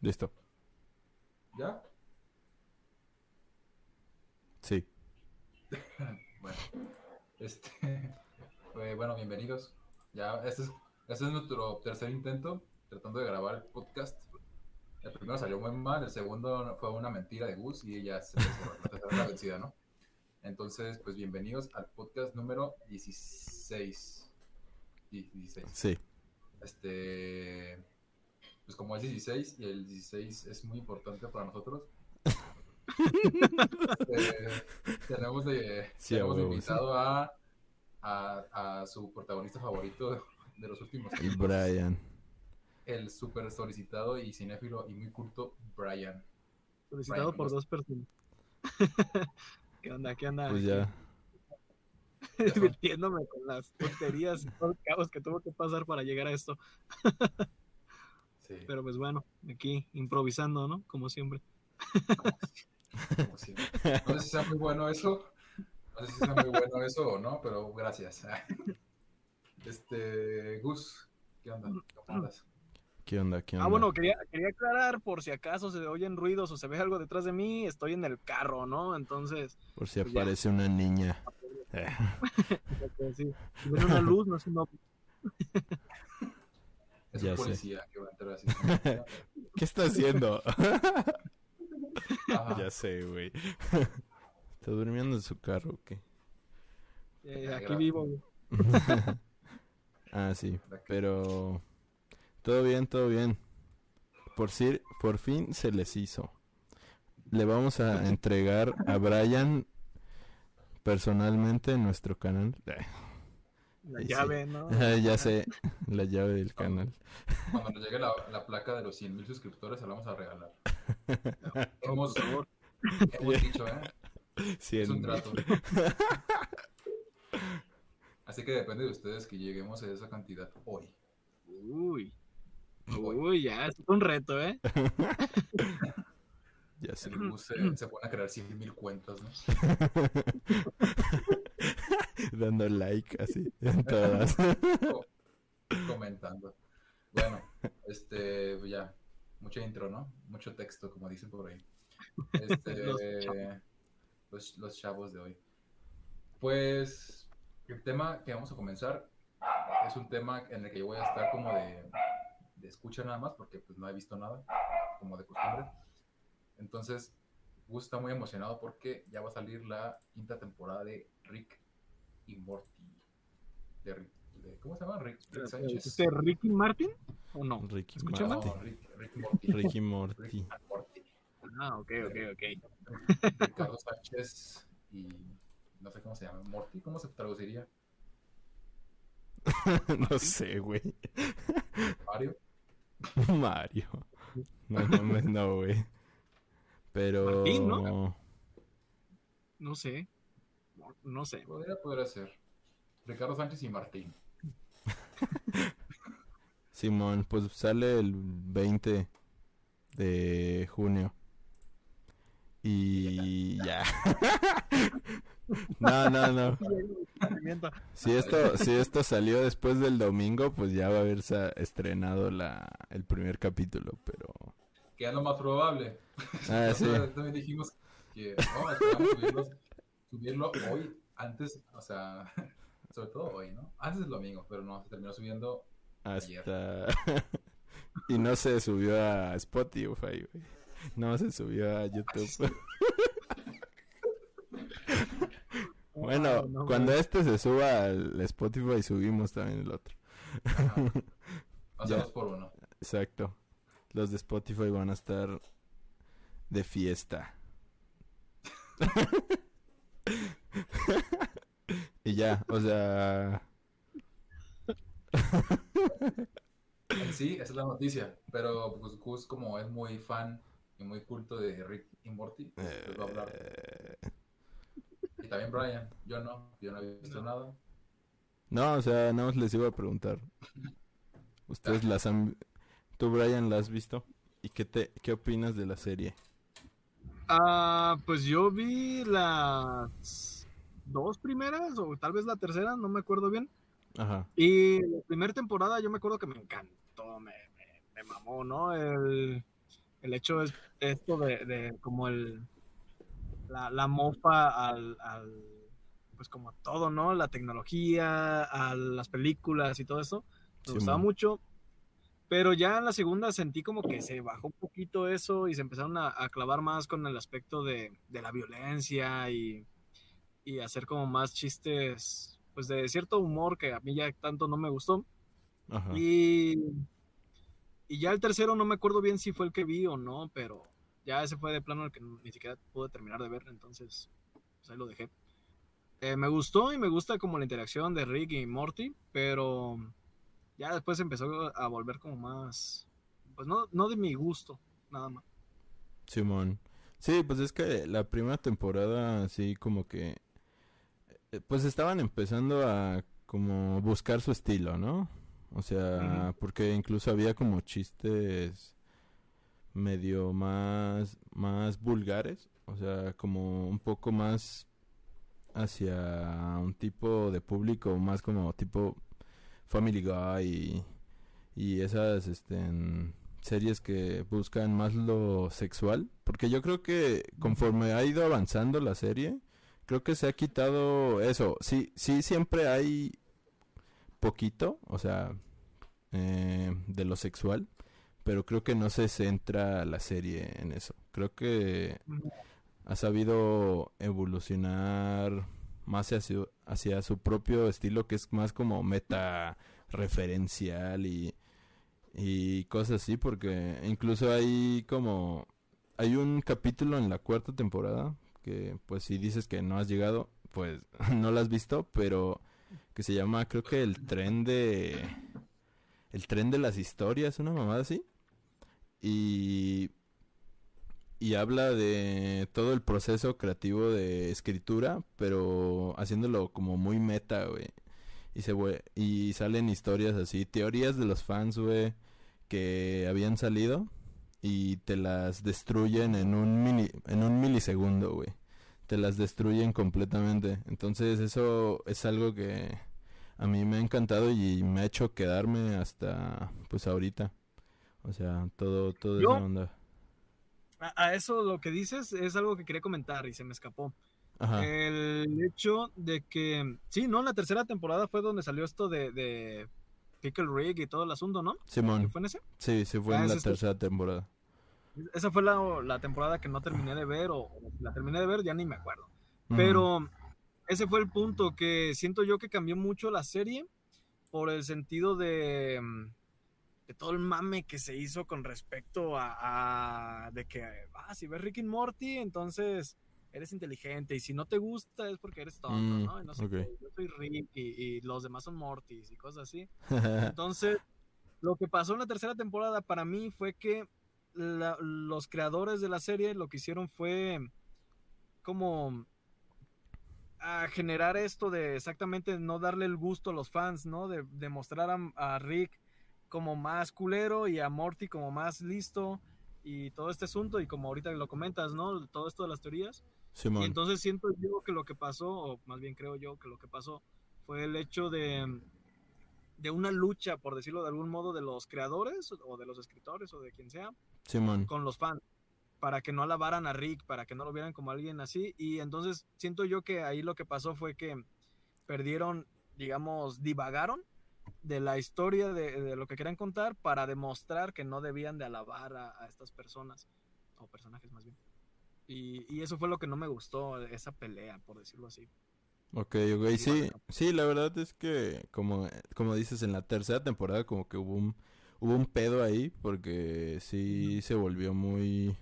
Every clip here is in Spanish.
Listo. ¿Ya? Sí. bueno, este, pues, bueno, bienvenidos. Ya, este es, este es nuestro tercer intento tratando de grabar el podcast. El primero salió muy mal, el segundo fue una mentira de Gus y ya se la la vencida, ¿no? Entonces, pues bienvenidos al podcast número 16. 16. Sí. Este, pues como es 16 y el 16 es muy importante para nosotros, eh, tenemos de, Sí, tenemos de invitado a, a, a su protagonista favorito de los últimos Y tiempos, Brian. el súper solicitado y cinéfilo y muy culto Brian. Solicitado Brian, por ¿cómo dos personas. ¿Qué onda? ¿Qué onda? Pues ya. Divirtiéndome con las tonterías y todo el caos que tuvo que pasar para llegar a esto. Sí, Pero pues bueno, aquí improvisando, ¿no? Como siempre. como siempre. No sé si sea muy bueno eso, no sé si sea muy bueno eso o no, pero gracias. Este, Gus, ¿qué onda? ¿Cómo andas? ¿Qué onda? ¿Qué onda? Ah, bueno, quería, quería aclarar por si acaso se oyen ruidos o se ve algo detrás de mí, estoy en el carro, ¿no? Entonces, Por si pues ya. aparece una niña. Eh, pues, sí, si ven una luz, no es una... Es Ya un sé. policía que va a entrar así. ¿Qué está haciendo? Ajá. ya sé, güey. ¿Está durmiendo en su carro o qué? Eh, aquí vivo. güey. ah, sí. Pero todo bien, todo bien. Por, si, por fin se les hizo. Le vamos a entregar a Brian personalmente en nuestro canal. La Sí, sí. llave, ¿no? ya sé, la llave del canal. Cuando nos llegue la, la placa de los 100 mil suscriptores, se la vamos a regalar. hemos, hemos dicho, ¿eh? Sí, Es un trato. Así que depende de ustedes que lleguemos a esa cantidad hoy. Uy. Uy, ya, es un reto, ¿eh? Ya sé. Se, se pone a crear 100 mil cuentas, ¿no? Dando like así en todas. Co- comentando. Bueno, este, pues ya, mucho intro, ¿no? Mucho texto, como dicen por ahí. Este, Los chavos. los, los chavos de hoy. Pues, el tema que vamos a comenzar es un tema en el que yo voy a estar como de, de escucha nada más, porque pues no he visto nada, como de costumbre. Entonces, Gus está muy emocionado porque ya va a salir la quinta temporada de Rick y Morty. De Rick, de- ¿Cómo se llama? Rick, Rick Sánchez. ¿Este Ricky Martin? ¿O no? Ricky ¿Escucha No. Rick, Rick y Morty. Ricky Morty. Rick Morty. Ah, ok, ok, ok. Ricardo Sánchez y no sé cómo se llama. Morty, ¿cómo se traduciría? no sé, güey. Mario. Mario. No mames, no, güey. Pero. Martín, ¿no? No sé. No, no sé. Podría poder ser. Ricardo Sánchez y Martín. Simón, pues sale el 20 de junio. Y ya. no, no, no. Si esto, si esto salió después del domingo, pues ya va a haberse estrenado la, el primer capítulo, pero... Que es lo más probable. Ah, sí. También dijimos que no, esperamos subirlos- subirlo hoy, antes, o sea, sobre todo hoy, ¿no? Antes del domingo, pero no, se terminó subiendo Hasta... y no se subió a Spotify, güey. No se subió a YouTube. bueno, no, cuando este se suba al Spotify, subimos también el otro. Ajá. O sea, Ya. dos por uno. Exacto. Los de Spotify van a estar de fiesta. y ya, o sea... Sí, esa es la noticia. Pero pues Gus, como es muy fan y muy culto de Rick y Morty, pues, les va a hablar. eh, Y también Brian. Yo no, yo no he visto nada. No, o sea, no les iba a preguntar. ¿Ustedes las han... ¿Tú, Brian, la has visto? ¿Y qué, te, qué opinas de la serie? Ah, pues yo vi las dos primeras o tal vez la tercera, no me acuerdo bien. Ajá. Y la primera temporada yo me acuerdo que me encantó, me, me, me mamó, ¿no? El, El hecho es esto de, de como el la, la mofa al, al, pues como a todo, ¿no? La tecnología, a las películas y todo eso. Me Sí, gustaba man. mucho. Pero ya en la segunda sentí como que se bajó un poquito eso y se empezaron a, a clavar más con el aspecto de, de la violencia y, y hacer como más chistes, pues de cierto humor que a mí ya tanto no me gustó. Ajá. Y, y ya el tercero no me acuerdo bien si fue el que vi o no, pero ya ese fue de plano el que ni siquiera pude terminar de ver, entonces pues ahí lo dejé. Eh, me gustó y me gusta como la interacción de Rick y Morty, pero ya después empezó a volver como más, pues no, no de mi gusto, nada más. Simón. Sí, pues es que la primera temporada así como que eh, pues estaban empezando a como buscar su estilo, ¿no? O sea, porque incluso había como chistes medio más más vulgares, o sea, como un poco más hacia un tipo de público más como tipo Family Guy y, y esas este series que buscan más lo sexual, porque yo creo que conforme ha ido avanzando la serie, creo que se ha quitado eso. Sí, sí siempre hay poquito, o sea, eh, de lo sexual, pero creo que no se centra la serie en eso. Creo que ha sabido evolucionar más hacia su, hacia su propio estilo, que es más como meta referencial y, y cosas así, porque incluso hay como... Hay un capítulo en la cuarta temporada que pues si dices que no has llegado, pues no lo has visto, pero que se llama creo que el tren de... El tren de las historias, una mamada así. Y y habla de todo el proceso creativo de escritura, pero haciéndolo como muy meta, güey. Y se y salen historias así, teorías de los fans, güey, que habían salido y te las destruyen en un mini en un milisegundo, güey. Te las destruyen completamente. Entonces, eso es algo que a mí me ha encantado y me ha hecho quedarme hasta pues ahorita. O sea, todo todo Yo- esa onda. A, a eso lo que dices es algo que quería comentar y se me escapó. Ajá. El hecho de que, sí, ¿no? La tercera temporada fue donde salió esto de, de Pickle Rick y todo el asunto, ¿no? Simón. ¿Fue en ese? Sí, sí fue Ah, en la tercera temporada. Esa fue la, la temporada que no terminé de ver, o, la terminé de ver, ya ni me acuerdo. Pero ese fue el punto que siento yo que cambió mucho la serie por el sentido de, de todo el mame que se hizo con respecto a, a- de que, ah, si ves Rick y Morty, entonces eres inteligente y si no te gusta es porque eres tonto, Mm, ¿no? Y no sé qué, yo soy Rick y, y los demás son Mortys y cosas así. Entonces, lo que pasó en la tercera temporada para mí fue que la- los creadores de la serie lo que hicieron fue como a generar esto de exactamente no darle el gusto a los fans, ¿no? De, de mostrar a, a Rick como más culero y a Morty como más listo y todo este asunto y como ahorita lo comentas, ¿no? Todo esto de las teorías. Y Simón. entonces siento yo que lo que pasó, o más bien creo yo que lo que pasó, fue el hecho de, de una lucha, por decirlo de algún modo, de los creadores o de los escritores o de quien sea, Simón. con los fans, para que no alabaran a Rick, para que no lo vieran como alguien así. Y entonces siento yo que ahí lo que pasó fue que perdieron, digamos, divagaron de la historia de, de lo que querían contar para demostrar que no debían de alabar a, a estas personas, o personajes más bien. Y, y eso fue lo que no me gustó, esa pelea, por decirlo así. Ok, ok, Sí, sí, la verdad es que como, como dices, en la tercera temporada como que hubo un, hubo un pedo ahí porque sí se volvió muy,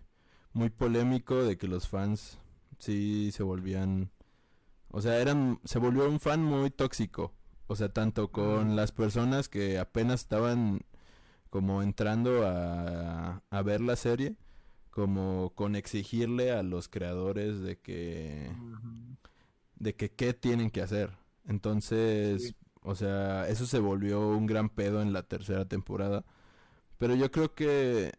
muy polémico de que los fans sí se volvían, o sea, eran, se volvió un fan muy tóxico, o sea, tanto con las personas que apenas estaban como entrando a, a ver la serie, como con exigirle a los creadores de que de que qué tienen que hacer. Entonces, Sí. o sea, eso se volvió un gran pedo en la tercera temporada. Pero yo creo que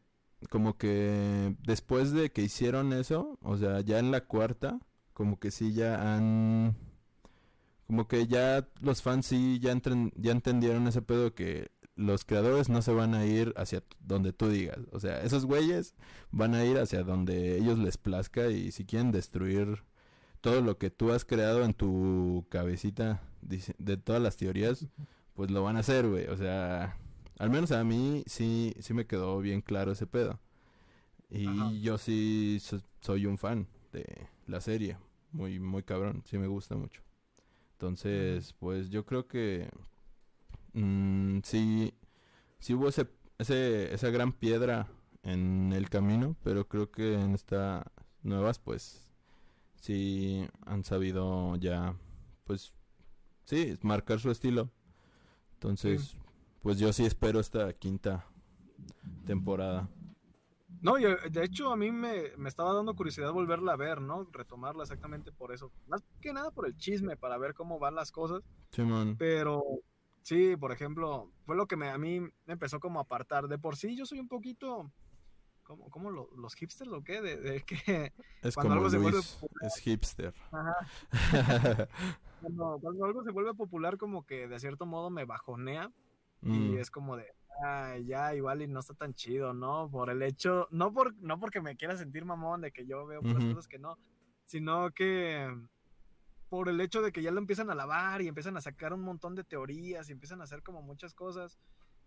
como que después de que hicieron eso, o sea, ya en la cuarta, como que sí ya han como que ya los fans sí ya entren- ya entendieron ese pedo que los creadores no se van a ir hacia donde tú digas. O sea, esos güeyes van a ir hacia donde ellos les plazca y si quieren destruir todo lo que tú has creado en tu cabecita de todas las teorías, pues lo van a hacer, güey. O sea, al menos a mí sí, sí me quedó bien claro ese pedo. Y Ajá. yo sí so- soy un fan de la serie. Muy, muy cabrón. Sí me gusta mucho. Entonces, pues yo creo que mm, sí, sí hubo ese, ese, esa gran piedra en el camino, pero creo que en estas nuevas, pues sí han sabido ya, pues sí, marcar su estilo. Entonces, pues yo sí espero esta quinta temporada. No, y eh, de hecho a mí me, me estaba dando curiosidad volverla a ver, ¿no? Retomarla exactamente por eso. Más que nada por el chisme, para ver cómo van las cosas. Simón. Pero sí, por ejemplo, fue lo que me, a mí me empezó como a apartar. De por sí yo soy un poquito... ¿Cómo, cómo lo- los hipsters o qué? De, de que Es cuando como algo se vuelve Luis, es hipster. ajá, cuando, cuando algo se vuelve popular como que de cierto modo me bajonea y Mm, es como de "Ay, ya igual y no está tan chido, ¿no? Por el hecho, no por no porque me quiera sentir mamón de que yo veo puras Ujú. cosas que no, sino que por el hecho de que ya lo empiezan a lavar y empiezan a sacar un montón de teorías y empiezan a hacer como muchas cosas.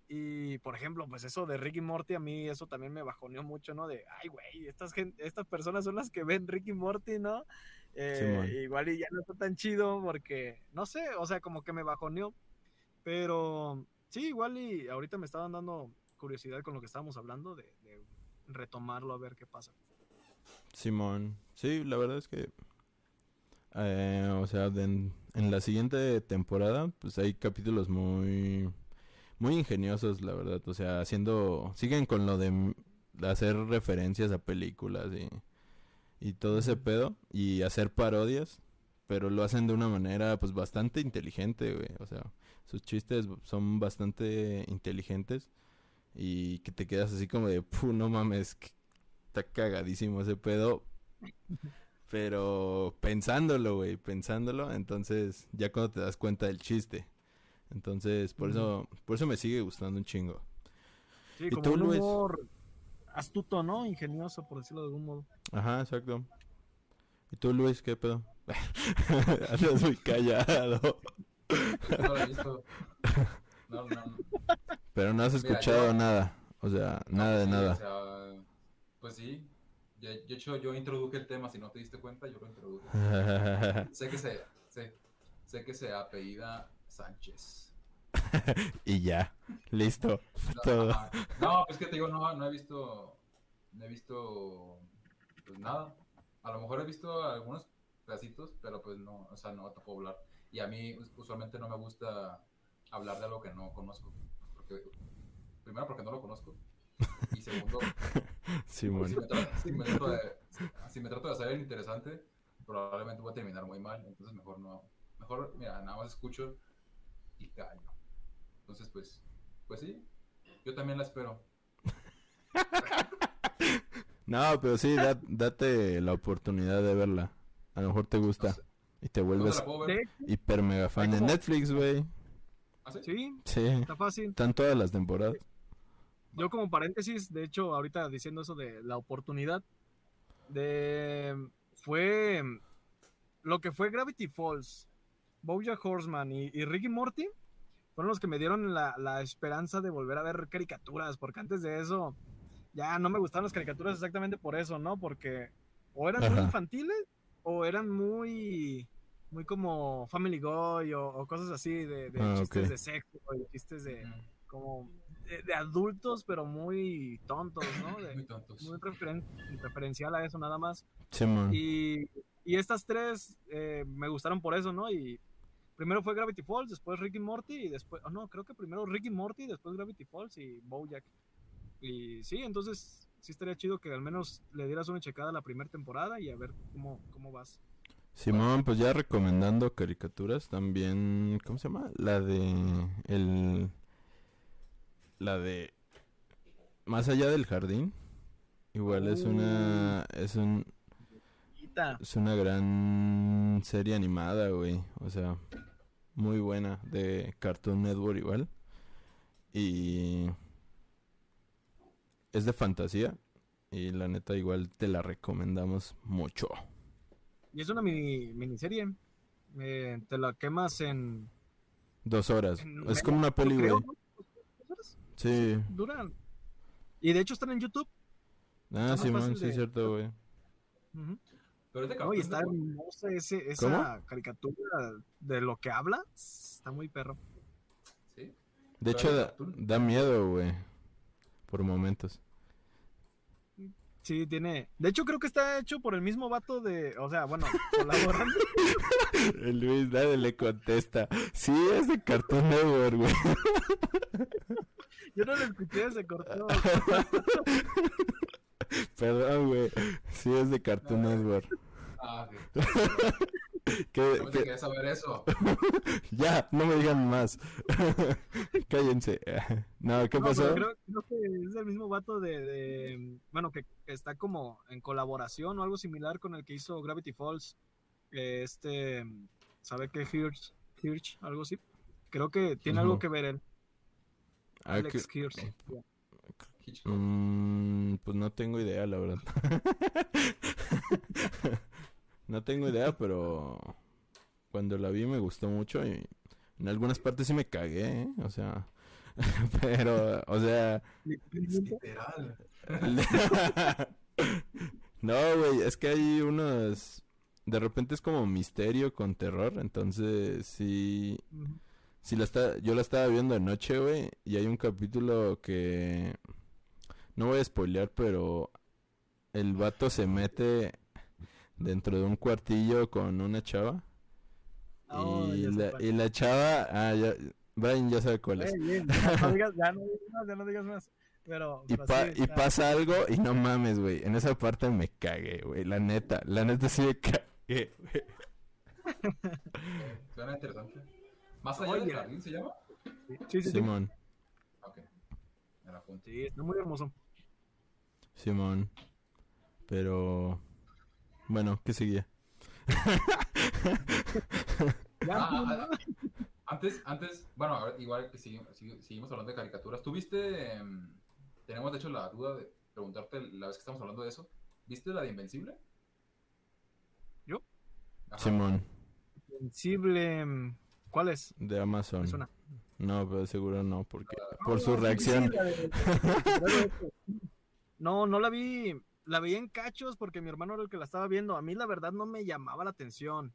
Y por ejemplo, pues eso de Ricky Morty, a mí eso también me bajoneó mucho, ¿no? De, ay, güey, estas, gen- estas personas son las que ven Ricky Morty, ¿no? Eh, Simón. igual y ya no está tan chido porque, no sé, o sea, como que me bajoneó. Pero sí, igual y ahorita me estaban dando curiosidad con lo que estábamos hablando de, de retomarlo a ver qué pasa. Simón. Sí, la verdad es que. eh, o sea, en, en la siguiente temporada, pues hay capítulos muy. Muy ingeniosos, la verdad. O sea, haciendo. Siguen con lo de hacer referencias a películas y. Y todo ese pedo. Y hacer parodias. Pero lo hacen de una manera, pues bastante inteligente, güey. O sea, sus chistes son bastante inteligentes. Y que te quedas así como de, "Pu, no mames, que está cagadísimo ese pedo. Pero pensándolo, güey, pensándolo, entonces ya cuando te das cuenta del chiste. Entonces, por eso, por eso me sigue gustando un chingo. Sí, ¿Y como tú, un Luis? humor astuto, ¿no? Ingenioso, por decirlo de algún modo. Ajá, exacto. ¿Y tú, Luis, qué pedo? Andas muy callado. No lo he visto. No, no, no. Pero no has Mira, escuchado yo- nada. O sea, nada de Sí, nada. o sea, pues sí. De hecho, yo introduje el tema, si no te diste cuenta, yo lo introduje. Sé que se, sé, sé que se apellida Sánchez. y ya, listo. No, Todo. No, pues que te digo, no, no he visto, no he visto, pues nada. A lo mejor he visto algunos pedacitos, pero pues no, o sea, no te puedo hablar. Y a mí us- usualmente no me gusta hablar de algo que no conozco. Porque, primero porque no lo conozco. Y segundo, si me, trato, si, me trato de, si me trato de hacer el interesante, probablemente voy a terminar muy mal. Entonces mejor no. Mejor, mira, nada más escucho y callo. Entonces, pues, pues sí, yo también la espero. No, pero sí, da- date la oportunidad de verla. A lo mejor te gusta. Y te ¿Dónde vuelves? De- hiper mega fan. Como- Netflix, güey. ¿Ah, sí? sí, Sí. está fácil. Están todas las temporadas. Yo como paréntesis, de hecho, ahorita diciendo eso de la oportunidad, de fue lo que fue Gravity Falls, Bojack Horseman y, y Ricky Morty fueron los que me dieron la, la esperanza de volver a ver caricaturas, porque antes de eso ya no me gustaban las caricaturas exactamente por eso, ¿no? Porque o eran muy Ajá. infantiles o eran muy muy como Family Guy o, o cosas así de, de Ah, chistes de sexo y chistes de Mm, como de, de adultos, pero muy tontos, ¿no? De- Muy tontos. muy referen- referencial a eso nada más. Y, y estas tres eh, me gustaron por eso, ¿no? Y primero fue Gravity Falls, después Ricky Morty y después, oh no, creo que primero Ricky Morty, después Gravity Falls y Bojack. Y sí, entonces sí estaría chido que al menos le dieras una checada a la primera temporada y a ver cómo, cómo vas. Simón, pues ya recomendando caricaturas también. ¿Cómo se llama? La de. El. La de. Más allá del jardín. Igual es una. Es un. Es una gran serie animada, güey. O sea, muy buena. De Cartoon Network igual. Y es de fantasía. Y la neta, igual te la recomendamos mucho. Y es una mini, miniserie. Eh, te la quemas en. Dos horas. en es como una peli, güey. ¿no? ¿Dos horas? Sí. Duran. Y de hecho están en YouTube. Ah, Simón, fácil sí, de- es cierto, güey. Pero es de No, Cartoon y está hermosa ese, esa caricatura de lo que habla. Está muy perro. Sí. De Pero hecho, da miedo, güey. Por momentos. Sí, tiene. De hecho, creo que está hecho por el mismo vato de. O sea, bueno, colaborando. El Luis nadie le contesta. Sí, es de Cartoon Network, güey. Yo no lo escuché, se cortó. Perdón, güey. Sí, es de Cartoon No. Network. Ah, sí. ¿Qué- ¿Cómo qué- te querías saber eso? Ya, no me digan más. Cállense. No, ¿qué No, pasó? creo, creo que es el mismo vato de, de- bueno, que, que está como en colaboración o algo similar con el que hizo Gravity Falls. eh, Este, ¿sabe qué? Hirsch, Hirsch, algo así. Creo que tiene algo que ver él. Ah, Alex que- Hirsch. Mm, pues no tengo idea, la verdad. No tengo idea, pero cuando la vi me gustó mucho y en algunas partes sí me cagué, ¿eh? O sea, pero, o sea, Literal. no, güey, es que hay unos, de repente es como misterio con terror, entonces sí. Sí, la está, yo la estaba viendo anoche, güey, y hay un capítulo que... No voy a spoilear, pero el vato se mete dentro de un cuartillo con una chava. Oh, y, la, y la chava... Ah, ya, Brian ya sabe cuál es. Ya no digas, ya no digas más, ya no digas más. Pero, Y, pero pa- sí, y está- pasa algo y no mames, güey. En esa parte me cagué, güey. La neta, la neta sí me cagué, güey. Suena interesante. ¿Más allá Oye. del jardín se llama? Sí, sí, sí. Simón, Ok. Me la. Sí, está muy hermoso. Simón. Pero... Bueno, ¿qué seguía? Ah, ¿no? ah, Antes, antes, bueno, a ver, igual que seguimos hablando de caricaturas. ¿Tú viste, em, tenemos de hecho la duda de preguntarte la vez que estamos hablando de eso, ¿viste la de Invencible? ¿Yo? Ajá. Simón, Sensible. mm, ¿Cuál es? de Amazon. No, pero seguro no, porque por su sí, reacción. No, no la vi. La vi en cachos porque mi hermano era el que la estaba viendo. A mí la verdad no me llamaba la atención.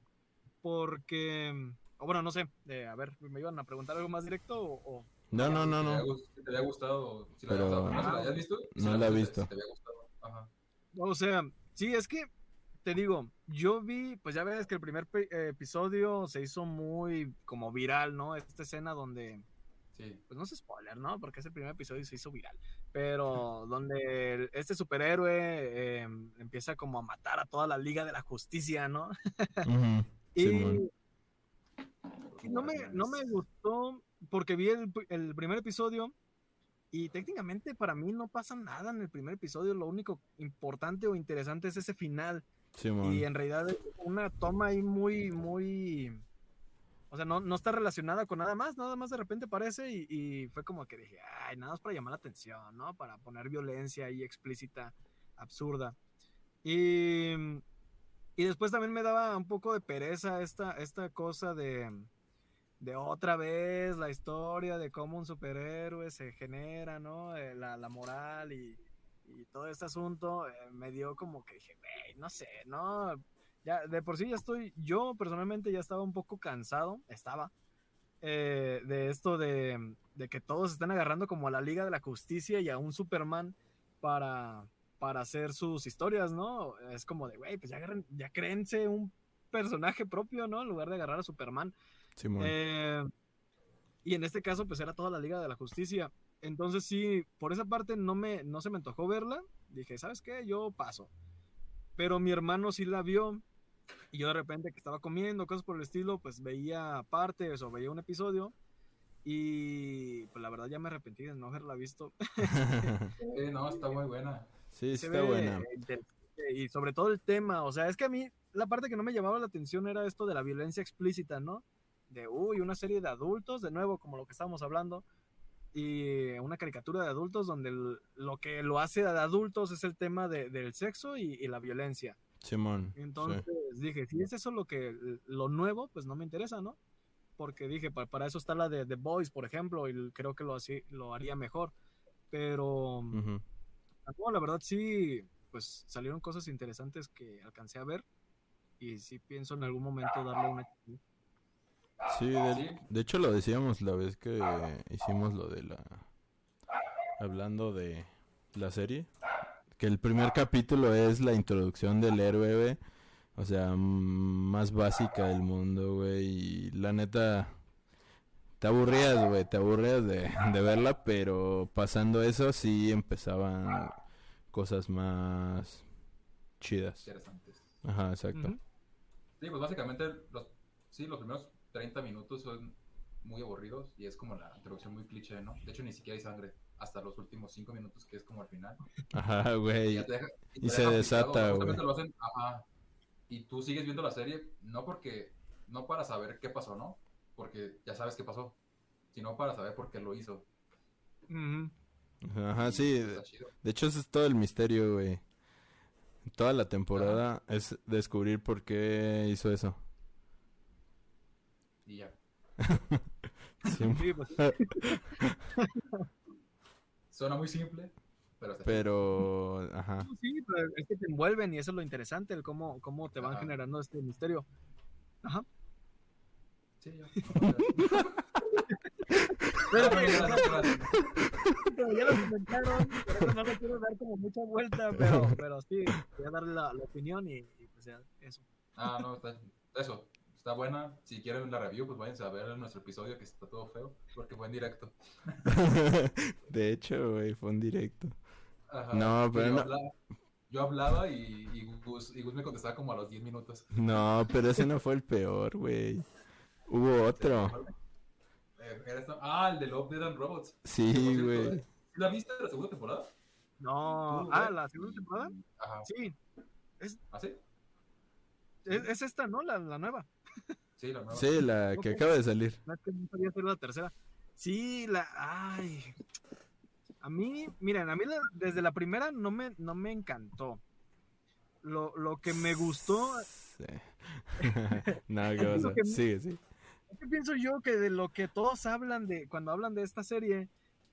Porque. O bueno, no sé. eh, a ver, ¿me iban a preguntar algo más directo o.? o- No, no, no, Si te había no. si te había gustado, si la Pero- había gustado. ¿No? ¿Si la habías visto? Si No la he visto. si te había gustado. Ajá. O sea, sí, es que. Te digo, yo vi, pues ya ves que el primer episodio se hizo muy como viral, ¿no? Esta escena donde Sí. pues no es spoiler, ¿no? Porque es el primer episodio y se hizo viral. Pero donde el- este superhéroe eh, empieza como a matar a toda la Liga de la Justicia, ¿no? Y no, me, no me gustó porque vi el, el primer episodio y técnicamente para mí no pasa nada en el primer episodio. Lo único importante o interesante es ese final. Simón. Y en realidad es una toma ahí muy, muy... O sea, no, no está relacionada con nada más, nada más de repente aparece y, fue como que dije, ay, nada más para llamar la atención, ¿no? Para poner violencia ahí explícita, absurda. Y, y después también me daba un poco de pereza esta, esta cosa de, de otra vez la historia de cómo un superhéroe se genera, ¿no? Eh, La, la moral y, y todo este asunto eh, me dio como que dije, güey, no sé, ¿no? Ya, de por sí ya estoy, yo personalmente ya estaba un poco cansado, estaba, eh, de esto de, de que todos están agarrando como a la Liga de la Justicia y a un Superman para, para hacer sus historias, ¿no? Es como de, güey, pues ya, agarren, ya créense un personaje propio, ¿no? En lugar de agarrar a Superman. Simón. Eh, y en este caso, pues era toda la Liga de la Justicia. Entonces sí, por esa parte no, me, no se me antojó verla. Dije, ¿sabes qué? Yo paso. Pero mi hermano sí la vio. Y yo de repente que estaba comiendo, cosas por el estilo, pues veía partes o veía un episodio. Y pues la verdad ya me arrepentí de no haberla visto. Eh, no, está muy buena. sí, sí está ve buena. Y sobre todo el tema, o sea, es que a mí la parte que no me llamaba la atención era esto de la violencia explícita, ¿no? De, uy, una serie de adultos, de nuevo, como lo que estábamos hablando. y una caricatura de adultos donde el- lo que lo hace de adultos es el tema de- del sexo y, y la violencia. Simón. sí. Entonces dije, si es eso lo que lo nuevo, pues no me interesa, ¿no? Porque dije, para, para eso está la de The Boys, por ejemplo, y creo que lo, así, lo haría mejor. Pero Ujú. no, la verdad sí, pues salieron cosas interesantes que alcancé a ver y sí pienso en algún momento darle una... Sí, de, Sí. de hecho lo decíamos la vez que hicimos lo de la... Hablando de la serie. Que el primer capítulo es la introducción del héroe, güey. O sea, más básica del mundo, güey. Y la neta... Te aburrías, güey. Te aburrías de, de verla, pero pasando eso sí empezaban cosas más chidas. Interesantes. Ajá, exacto. Sí, pues básicamente los, sí, los primeros 30 minutos son muy aburridos y es como la introducción muy cliché, ¿no? De hecho, ni siquiera hay sangre hasta los últimos 5 minutos, que es como al final. Ajá, Y, güey. deja- y se desata, güey. justamente lo hacen, ajá. Y tú sigues viendo la serie, no porque, no para saber qué pasó, ¿no? Porque ya sabes qué pasó, sino para saber por qué lo hizo. Ajá, Y sí. De hecho, ese es todo el misterio, güey. Toda la temporada es descubrir por qué hizo eso. Y ya. Sí, Sí, pues, Suena muy simple, pero pero, ajá. sí, pero es que te envuelven y eso es lo interesante, el cómo, cómo te van Ajá. generando este misterio. Ajá. Sí, ya. No, Pero, pero ya lo comentaron, por eso no le quiero dar como mucha vuelta, pero, pero sí, voy a darle la, la opinión y, y pues ya, eso. Ah, no, está, eso. Está buena. Si quieren la review, pues váyanse a ver nuestro episodio que está todo feo, porque fue en directo. De hecho, güey, fue un directo. Ajá. No, pero yo no- Hablaba, yo hablaba y, y, Gus, y Gus me contestaba como a los 10 minutos. No, pero ese no fue el peor, güey. Hubo otro. Eh, Ah, el de Love, Dead and Robots. Sí, güey. ¿sí ¿La viste la segunda temporada? No, ah, la segunda temporada, Ajá. sí, ¿Ah, sí? es, es esta, ¿no? La, la nueva. Sí, la nueva. Sí, la que acaba de salir. No que no sabía la tercera. Sí, la. Ay. A mí, miren, a mí la- desde la primera no me, no me encantó. Lo, lo que me gustó, Sí. no, ¿qué pasa? que- sí. es que pienso yo que de lo que todos hablan de cuando hablan de esta serie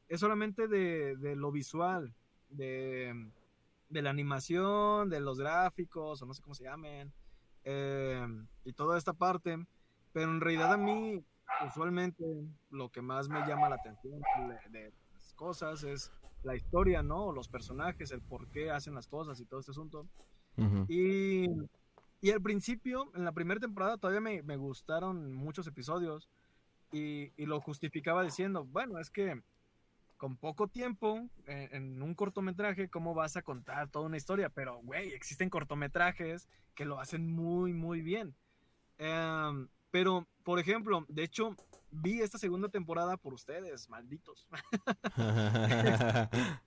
es solamente de, de lo visual, de, de la animación, de los gráficos, o no sé cómo se llamen, eh, y toda esta parte. Pero en realidad a mí, usualmente, lo que más me llama la atención de, de las cosas es la historia, ¿no? Los personajes, el por qué hacen las cosas y todo este asunto. Y, y al principio, en la primera temporada, todavía me, me gustaron muchos episodios y, y lo justificaba diciendo, bueno, es que con poco tiempo, en, en un cortometraje, ¿cómo vas a contar toda una historia? Pero, güey, existen cortometrajes que lo hacen muy, muy bien. Em, pero, por ejemplo, de hecho, vi esta segunda temporada por ustedes, malditos.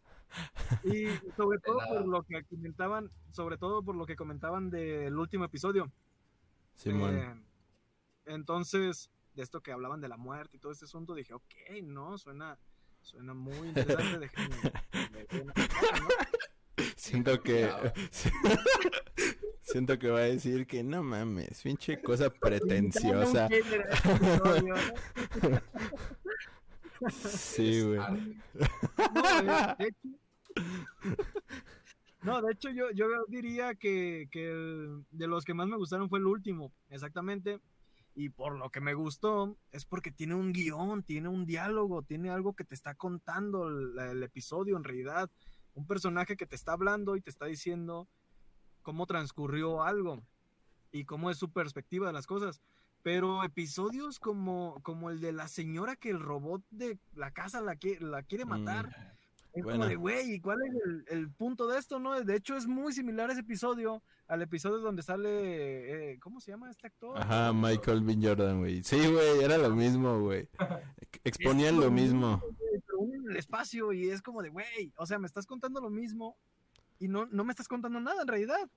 Y sobre todo por lo que comentaban, sobre todo por lo que comentaban del último episodio. Simón. Eh, entonces, de esto que hablaban de la muerte y todo este asunto, dije, ok, no, suena, suena muy interesante. déjenme- ¿no? Siento que. Siento que va a decir que no mames, pinche cosa pretenciosa. Este. Sí, güey. No, de, hecho, no, de hecho yo, yo diría que, que el- de los que más me gustaron fue el último, exactamente. Y por lo que me gustó es porque tiene un guion, tiene un diálogo, tiene algo que te está contando el, el episodio en realidad. Un personaje que te está hablando y te está diciendo cómo transcurrió algo y cómo es su perspectiva de las cosas. Pero episodios como, como el de la señora que el robot de la casa la, que, la quiere Mm. Matar. Es Bueno. como de, güey, ¿y cuál es el, el punto de esto, no? De hecho, es muy similar ese episodio al episodio donde sale, eh, ¿cómo se llama este actor? Ajá, Michael B. Jordan, güey. Sí, güey, era lo mismo, güey. Exponían lo mismo. en el espacio y es como de, güey, o sea, me estás contando lo mismo y no, no me estás contando nada en realidad.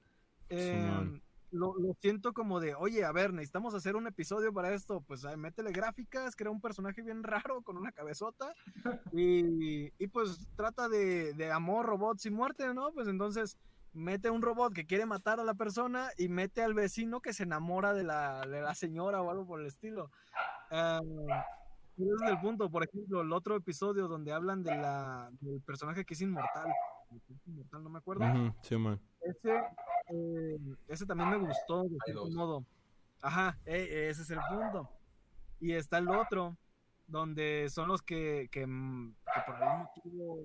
Eh. Lo, lo, siento como de, oye, a ver, necesitamos hacer un episodio para esto, pues ay, métele gráficas, crea un personaje bien raro con una cabezota y, y pues trata de, de, amor, robots y muerte, ¿no? Pues entonces mete un robot que quiere matar a la persona y mete al vecino que se enamora de la, de la señora o algo por el estilo. Um, ese es el punto, por ejemplo, el otro episodio donde hablan de la, del personaje que es inmortal, inmortal no me acuerdo. Uh -huh, sí, man. Ese, eh, ese también me gustó de algún modo. Ajá, eh, ese es el punto. Y está el otro, donde son los que, que, que, por algún motivo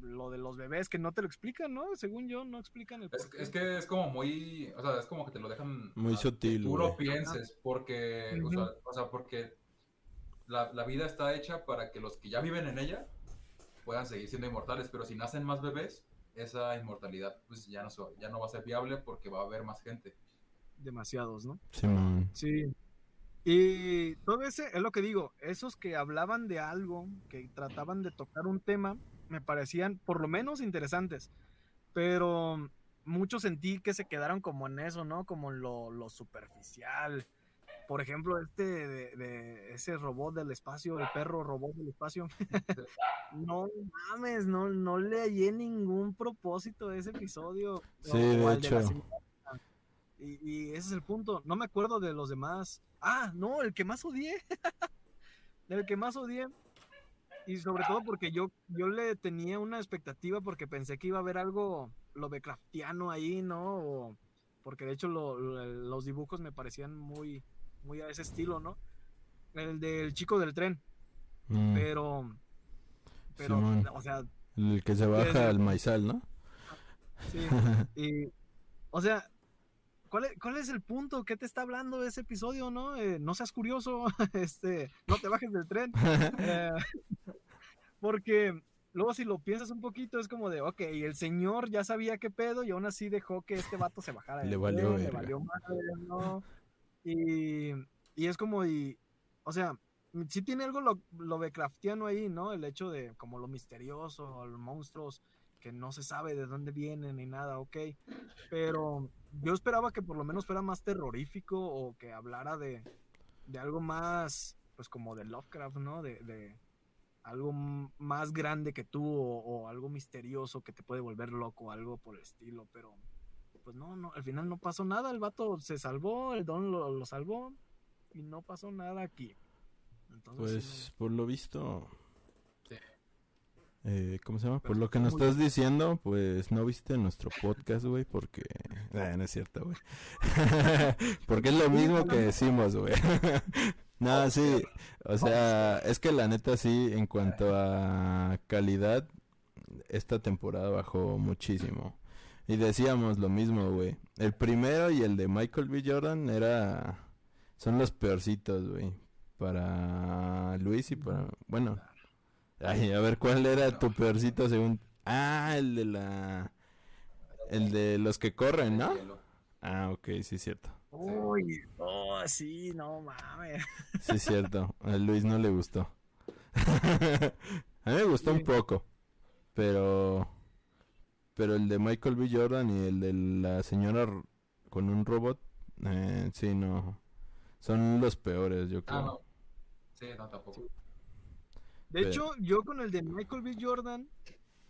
lo de los bebés que no te lo explican, ¿no? Según yo, no explican el es, es, que es como muy, o sea, es como que te lo dejan muy sutil. Tú lo pienses, porque, uh -huh. o, sea, o, sea, porque la, la, vida está hecha para que los que ya viven en ella puedan seguir siendo inmortales, pero si nacen más bebés, esa inmortalidad pues ya no, ya no va a ser viable porque va a haber más gente. Demasiados, ¿no? Sí, man. Sí. Y todo ese, es lo que digo, esos que hablaban de algo, que trataban de tocar un tema, me parecían por lo menos interesantes, pero muchos sentí que se quedaron como en eso, ¿no? Como en lo, lo superficial. Por ejemplo, este de, de, ese robot del espacio, el perro robot del espacio. no mames, no, no le hallé ningún propósito a ese episodio. Sí, de hecho. De y, y, ese es el punto. No me acuerdo de los demás. Ah, no, el que más odié. el que más odié. Y sobre todo porque yo, yo le tenía una expectativa porque pensé que iba a haber algo Lovecraftiano ahí, ¿no? O, porque de hecho lo, lo, los dibujos me parecían muy, muy a ese estilo, ¿no? El del chico del tren. Mm. Pero, pero, o sea. El que se baja al maizal, ¿no? Sí. y, o sea, ¿cuál es, ¿cuál es, el punto? ¿Qué te está hablando de ese episodio, no? Eh, no seas curioso, este, no te bajes del tren. eh, porque luego si lo piensas un poquito es como de, ok, el señor ya sabía qué pedo y aún así dejó que este vato se bajara. Le valió, tren, le valió madre, ¿no? Y, y, es como, y, o sea, sí tiene algo lo, lo de craftiano ahí, ¿no? El hecho de como lo misterioso, los monstruos que no se sabe de dónde vienen ni nada, ok. Pero yo esperaba que por lo menos fuera más terrorífico o que hablara de, de algo más, pues como de Lovecraft, ¿no? De, de algo más grande que tú o, o, algo misterioso que te puede volver loco, algo por el estilo, pero pues no, no, al final no pasó nada, el vato se salvó, el don lo, lo salvó y no pasó nada aquí. Entonces, pues sí, por lo visto, sí. eh, ¿cómo se llama? Pero por lo que nos estás bien. diciendo, pues no viste nuestro podcast, güey, porque... Eh, no es cierto, güey. porque es lo mismo que decimos, güey. no, sí, o sea, es que la neta sí, en cuanto a calidad, esta temporada bajó muchísimo. Y decíamos lo mismo, güey. El primero y el de Michael B. Jordan era... Son los peorcitos, güey. Para Luis y para... Bueno. Ay, a ver, ¿cuál era tu peorcito según... Ah, el de la... El de los que corren, ¿no? Ah, ok, sí es cierto. Uy, oh, sí, no mames. Sí es cierto. A Luis no le gustó. a mí me gustó un poco. Pero pero el de Michael B. Jordan y el de la señora con un robot, eh, sí, no. Son los peores, yo creo. Ah, no. Sí, no, tampoco. De pero... hecho, yo con el de Michael B. Jordan,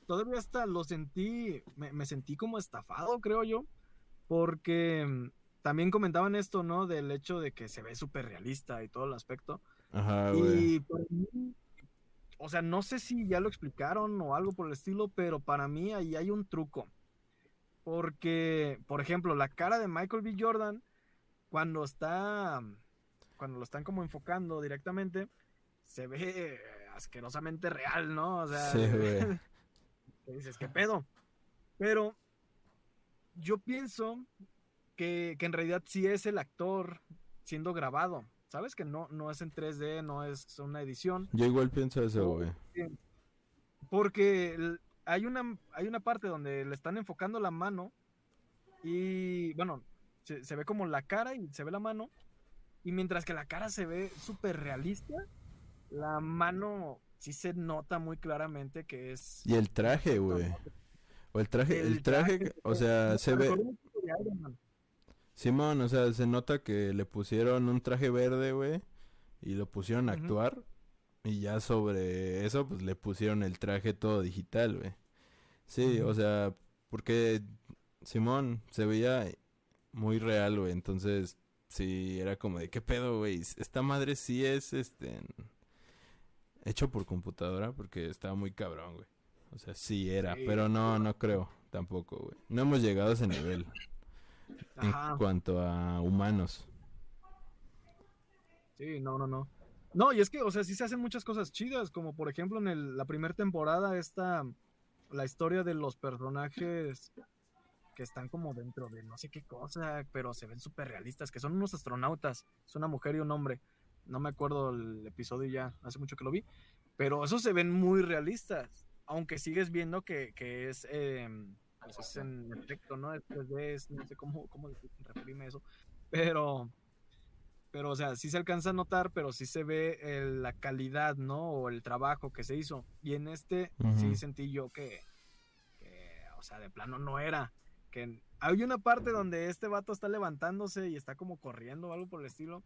todavía hasta lo sentí, me, me sentí como estafado, creo yo, porque mm, también comentaban esto, ¿no? Del hecho de que se ve súper realista y todo el aspecto. Ajá, y por mí, o sea, no sé si ya lo explicaron o algo por el estilo, pero para mí ahí hay un truco. Porque, por ejemplo, la cara de Michael B. Jordan, cuando está, cuando lo están como enfocando directamente, se ve asquerosamente real, ¿no? O sea, sí, güey. dices, ¿qué pedo? Pero yo pienso que, que en realidad sí es el actor siendo grabado. ¿Sabes? Que no, no es en 3D, no es una edición. Yo igual pienso eso, güey. Porque hay una, hay una parte donde le están enfocando la mano y, bueno, se, se, ve como la cara y se ve la mano. Y mientras que la cara se ve súper realista, la mano sí se nota muy claramente que es... Y el traje, güey. O el traje, el, el traje, traje, o sea, se ve... Simón, o sea, se nota que le pusieron un traje verde, güey, y lo pusieron a actuar. Y ya sobre eso, pues le pusieron el traje todo digital, güey. Sí, o sea, porque Simón se veía muy real, güey. Entonces, sí, era como de, ¿qué pedo, güey? Esta madre sí es, este, hecho por computadora porque estaba muy cabrón, güey. O sea, sí era, Sí. pero no, no creo tampoco, güey. No hemos llegado a ese nivel Ajá. en cuanto a humanos. Sí, no, no, no. No, y es que, o sea, sí se hacen muchas cosas chidas, como por ejemplo en el- la primera temporada esta, la historia de los personajes que están como dentro de no sé qué cosa, pero se ven súper realistas, que son unos astronautas, es una mujer y un hombre. No me acuerdo el episodio ya, hace mucho que lo vi, pero esos se ven muy realistas, aunque sigues viendo que, que es, eh, pues es en efecto, ¿no? Es 3D, es- no sé cómo, cómo decir- referirme a eso, pero pero o sea, sí se alcanza a notar, pero sí se ve eh, la calidad, ¿no? O el trabajo que se hizo. Y en este sí sentí yo que, que, o sea, de plano no era. Que hay una parte donde este vato está levantándose y está como corriendo o algo por el estilo.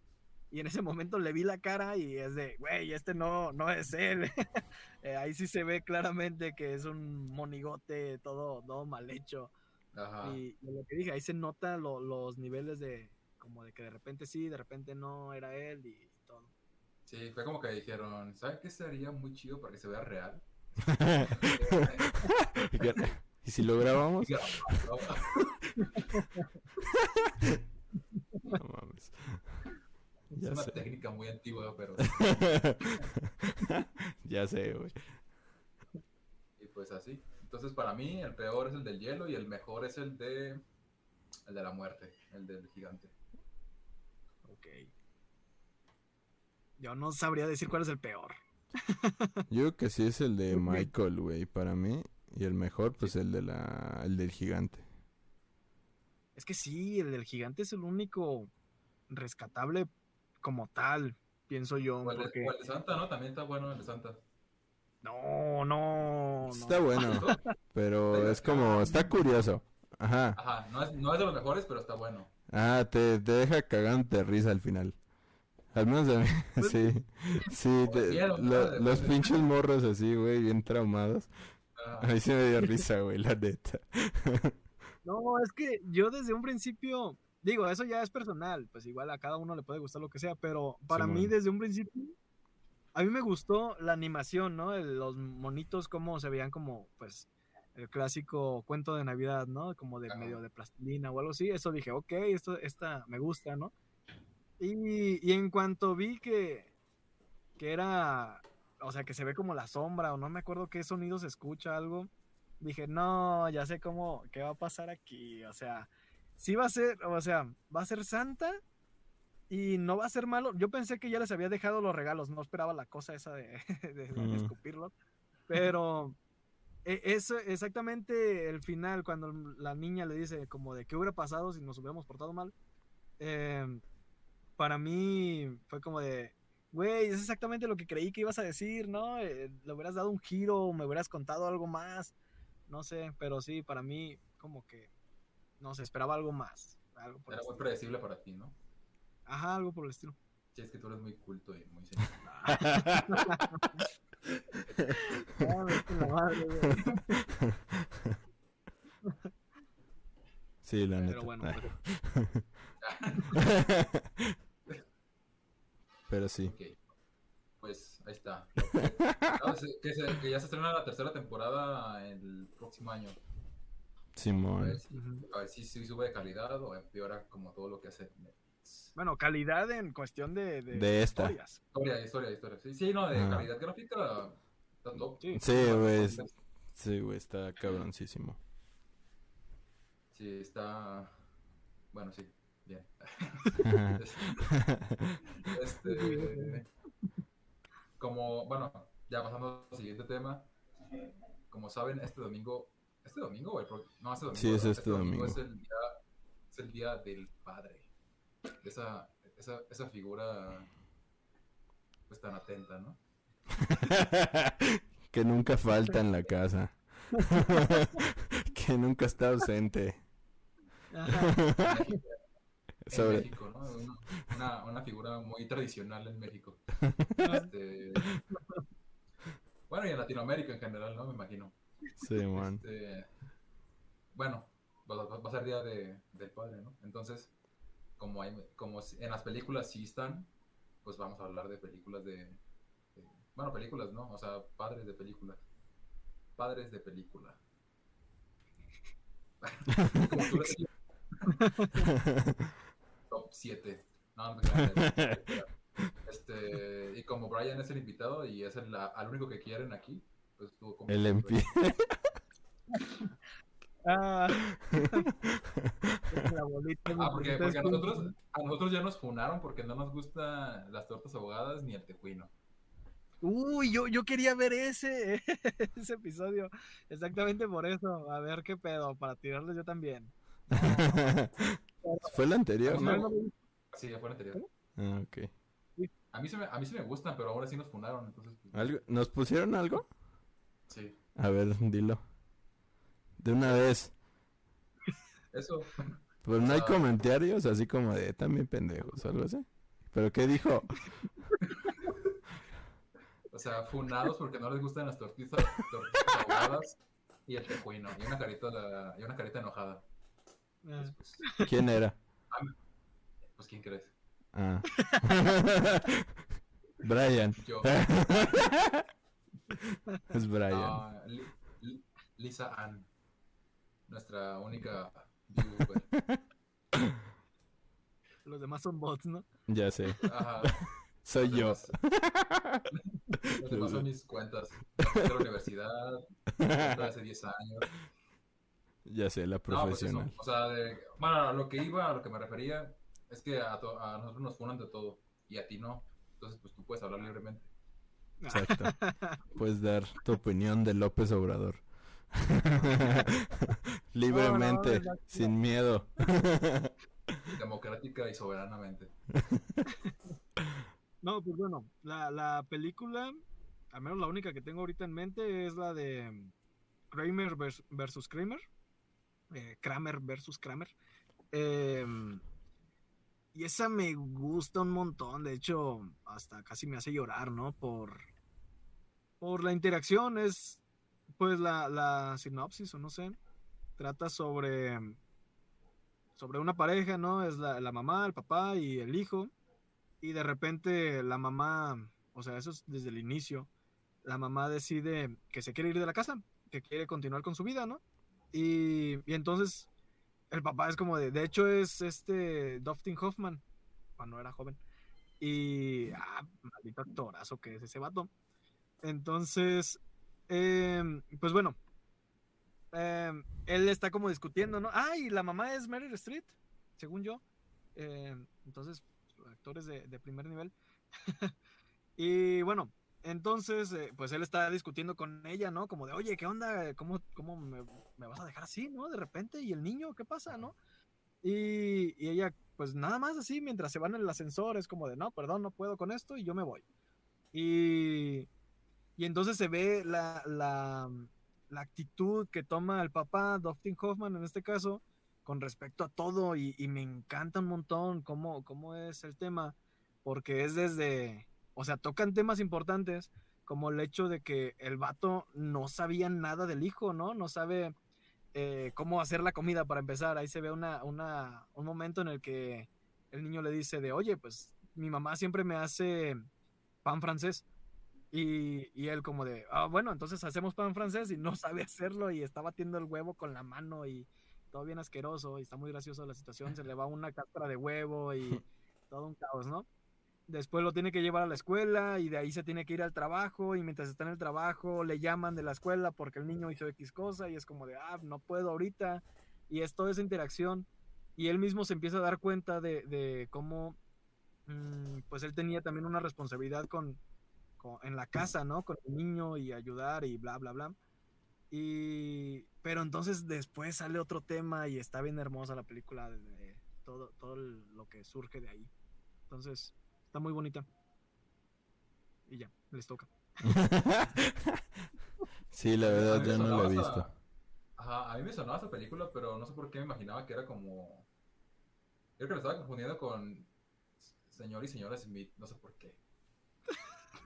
Y en ese momento le vi la cara y es de, güey, este no, no es él. Eh, ahí sí se ve claramente que es un monigote todo, todo mal hecho. Ajá. Y, y lo que dije, ahí se nota lo- los niveles de, como de que de repente sí, de repente no era él y, y todo. Sí, fue como que dijeron, ¿saben qué sería muy chido para que se vea real? ¿Y si lo grabamos? No mames. Es una sé. técnica muy antigua, pero... ya sé, güey. Y pues así. Entonces para mí el peor es el del hielo y el mejor es el de... El de la muerte, el del gigante. Ok. Yo no sabría decir cuál es el peor. Yo creo que sí es el de. Michael, güey, para mí. Y el mejor, pues el de la, el del gigante. Es que sí, el del gigante es el único rescatable como tal, pienso yo. O el, de, Porque... o el de Santa, ¿no? También está bueno el de Santa. No, no, no. Está bueno, pero es como, está curioso. Ajá. Ajá, no es, no es de los mejores, pero está bueno. Ah, te, te deja cagando de risa al final. Al menos a mí, sí. Sí, te- los pinches morros así, güey, bien traumados. A mí sí me dio risa, güey, la neta. No, es que yo desde un principio, digo, eso ya es personal, pues igual a cada uno le puede gustar lo que sea, pero para mí Simón. desde un principio, a mí me gustó la animación, ¿no? El- los monitos como se veían como, pues, el clásico cuento de Navidad, ¿no? Como de Ajá. medio de plastilina o algo así, eso dije, ok, esto, esta me gusta, ¿no? Y, y en cuanto vi que, que era, o sea, que se ve como la sombra, o no me acuerdo qué sonido se escucha, algo, dije, no, ya sé cómo, qué va a pasar aquí, o sea, sí va a ser, o sea, va a ser Santa y no va a ser malo. Yo pensé que ya les había dejado los regalos, no esperaba la cosa esa de, de, de Mm. escupirlos, pero e- eso exactamente el final, cuando la niña le dice como de qué hubiera pasado si nos hubiéramos portado mal, em, para mí fue como de, güey, es exactamente lo que creí que ibas a decir, ¿no? Eh, le hubieras dado un giro, me hubieras contado algo más, no sé, pero sí, para mí como que, no sé, esperaba algo más. Algo por el Era muy predecible para ti, ¿no? Ajá, algo por el estilo. Sí, es que tú eres muy culto y muy serio. Ah, la. Sí, la neta. Pero bueno, Ah. pues, Pero sí. Pues ahí está. No, se- que, se- que ya se estrena la tercera temporada el próximo año. A Simón. ver si, Ujú. a ver si, si sube de calidad o empeora como todo lo que hace Netflix. Bueno, calidad en cuestión de, de, De esta. historias. Historia, historia, historia. Sí, sí, no, de Ah. calidad gráfica está top. Sí. Sí, güey. es- Sí, güey, está cabroncísimo. Sí, está. Bueno, sí, bien. Este, como, bueno, ya pasando al siguiente tema. Como saben, este domingo. ¿Este domingo o el pro- No, este domingo. Sí, es ¿verdad? este domingo. Es el día, es el día del padre. Esa, esa, esa figura. Pues tan atenta, ¿no? que nunca falta en la casa. que nunca está ausente. Ajá. Sobre- México, ¿no? Una, una, una figura muy tradicional en México. Este, Bueno, y en Latinoamérica en general, ¿no? Me imagino. Sí, man. Este, bueno, va, a ser Día de- del Padre, ¿no? Entonces, como, hay, como en las películas sí están, pues vamos a hablar de películas de, de- Bueno, películas, ¿no? O sea, padres de películas. Padres de película. Como tú top 7. No, no Este, y como Brian es el invitado y es el, al único que quieren aquí, pues como... El MP. Ah. Bolita, Ah, porque, porque a nosotros, a nosotros ya nos funaron porque no nos gustan las tortas ahogadas ni el tejuino. Uy, yo, yo quería ver ese, ese episodio. Exactamente por eso. A ver qué pedo, para tirarles yo también. ¿Fue el anterior, No? Sí, ya fue el anterior. Ah, ok. A mí, se me, a mí sí me gustan, pero ahora sí nos funaron, entonces... pues, ¿Algo- ¿Nos pusieron algo? Sí, A ver, dilo. De una vez. eso. Pues no hay Ah. comentarios así como de también pendejos o algo así. ¿Pero qué dijo? O sea, funados porque no les gustan las tortitas, tortitas ahogadas y el tejuino. Y una carita, y una carita enojada. Ah, Pues, pues, ¿Quién era? pues, ¿quién crees? Ah. Brian. Yo. Es Brian. Li- Li- Lisa Ann. Nuestra única viewer. Los demás son bots, ¿no? Ya sé. Ajá. Soy yo. Los demás- Los demás son mis cuentas. De la universidad, hace 10 años. Ya sé, la No, pues eso. profesional. O sea, de, bueno, a lo que iba, a lo que me refería, es que a, to- a nosotros nos funan de todo y a ti no. Entonces, pues tú puedes hablar libremente. Exacto. Puedes dar tu opinión de López Obrador. Libremente, sin miedo. Democrática y soberanamente. No, pues bueno, la, la película, al menos la única que tengo ahorita en mente es la de Kramer vers- versus Kramer. eh, Kramer versus Kramer. Em, y esa me gusta un montón, de hecho, hasta casi me hace llorar, ¿no? Por, por la interacción, es pues la, la sinopsis, o no sé, trata sobre, sobre una pareja, ¿no? Es la, la mamá, el papá y el hijo. Y de repente la mamá, o sea, eso es desde el inicio, la mamá decide que se quiere ir de la casa, que quiere continuar con su vida, ¿no? Y, y entonces el papá es como de, de hecho es este Dustin Hoffman, cuando era joven. Y, ah, maldito actorazo que es ese vato. Entonces, em, pues bueno, em, él está como discutiendo, ¿no? Ah, y la mamá es Meryl Streep, según yo. Em, entonces, actores de, de primer nivel. y bueno, entonces, eh, pues él está discutiendo con ella, ¿no? Como de, oye, ¿qué onda? ¿Cómo, cómo me, me vas a dejar así, ¿no? De repente, ¿y el niño? ¿Qué pasa, no? Y, y ella, pues nada más así, mientras se van en el ascensor, es como de, no, perdón, no puedo con esto y yo me voy. Y, y entonces se ve la, la, la actitud que toma el papá, Dustin Hoffman en este caso, con respecto a todo y, y me encanta un montón cómo, cómo es el tema, porque es desde, o sea, tocan temas importantes como el hecho de que el vato no sabía nada del hijo, ¿no? No sabe eh, cómo hacer la comida para empezar. Ahí se ve una, una, un momento en el que el niño le dice de, oye, pues mi mamá siempre me hace pan francés. Y, y él como de, ah, bueno, entonces hacemos pan francés y no sabe hacerlo y está batiendo el huevo con la mano y todo bien asqueroso y está muy gracioso la situación, se le va una cáscara de huevo y todo un caos, ¿no? Después lo tiene que llevar a la escuela y de ahí se tiene que ir al trabajo y mientras está en el trabajo le llaman de la escuela porque el niño hizo X cosa y es como de, ah, no puedo ahorita y es toda esa interacción y él mismo se empieza a dar cuenta de, de cómo, mm, pues él tenía también una responsabilidad con, con- en la casa, ¿no? Con el niño y ayudar y bla, bla, bla. Y, pero entonces después sale otro tema y está bien hermosa la película de, de todo, todo lo que surge de ahí. Entonces, está muy bonita. Y ya, les toca. sí, la A verdad yo no lo he visto. esa- Ajá, a mí me sonaba esa película, pero no sé por qué me imaginaba que era como... Creo que lo estaba confundiendo con señor y señora Smith, no sé por qué.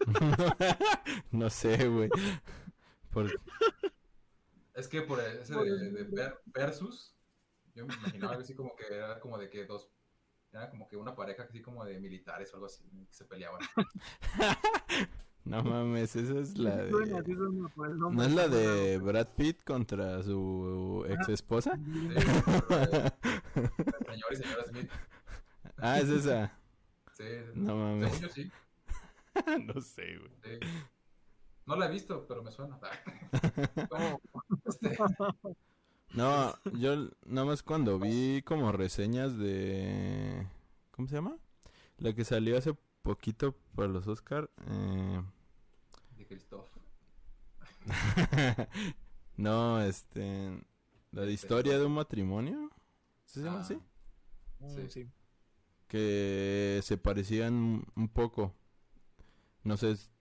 no sé, güey. Por... Es que por ese de, de ver- versus, yo me imaginaba algo así como que era como de que dos, era como que una pareja así como de militares o algo así, que se peleaban. No mames, esa es la de... suena ¿No es la de Brad Pitt contra su ex esposa? Sí, pero, eh, señor y señora Smith. Ah, es esa. Sí, No según mames. yo sí, No sé, güey. sí. No la he visto, pero me suena. Bueno, este, No, yo nada más cuando vi como reseñas de... ¿Cómo se llama? La que salió hace poquito para los Oscar. Eh... de Christoph. no, este... La de historia de un matrimonio. ¿Se llama Ah, así? Mm, Sí. sí. Que se parecían un poco. No sé, es-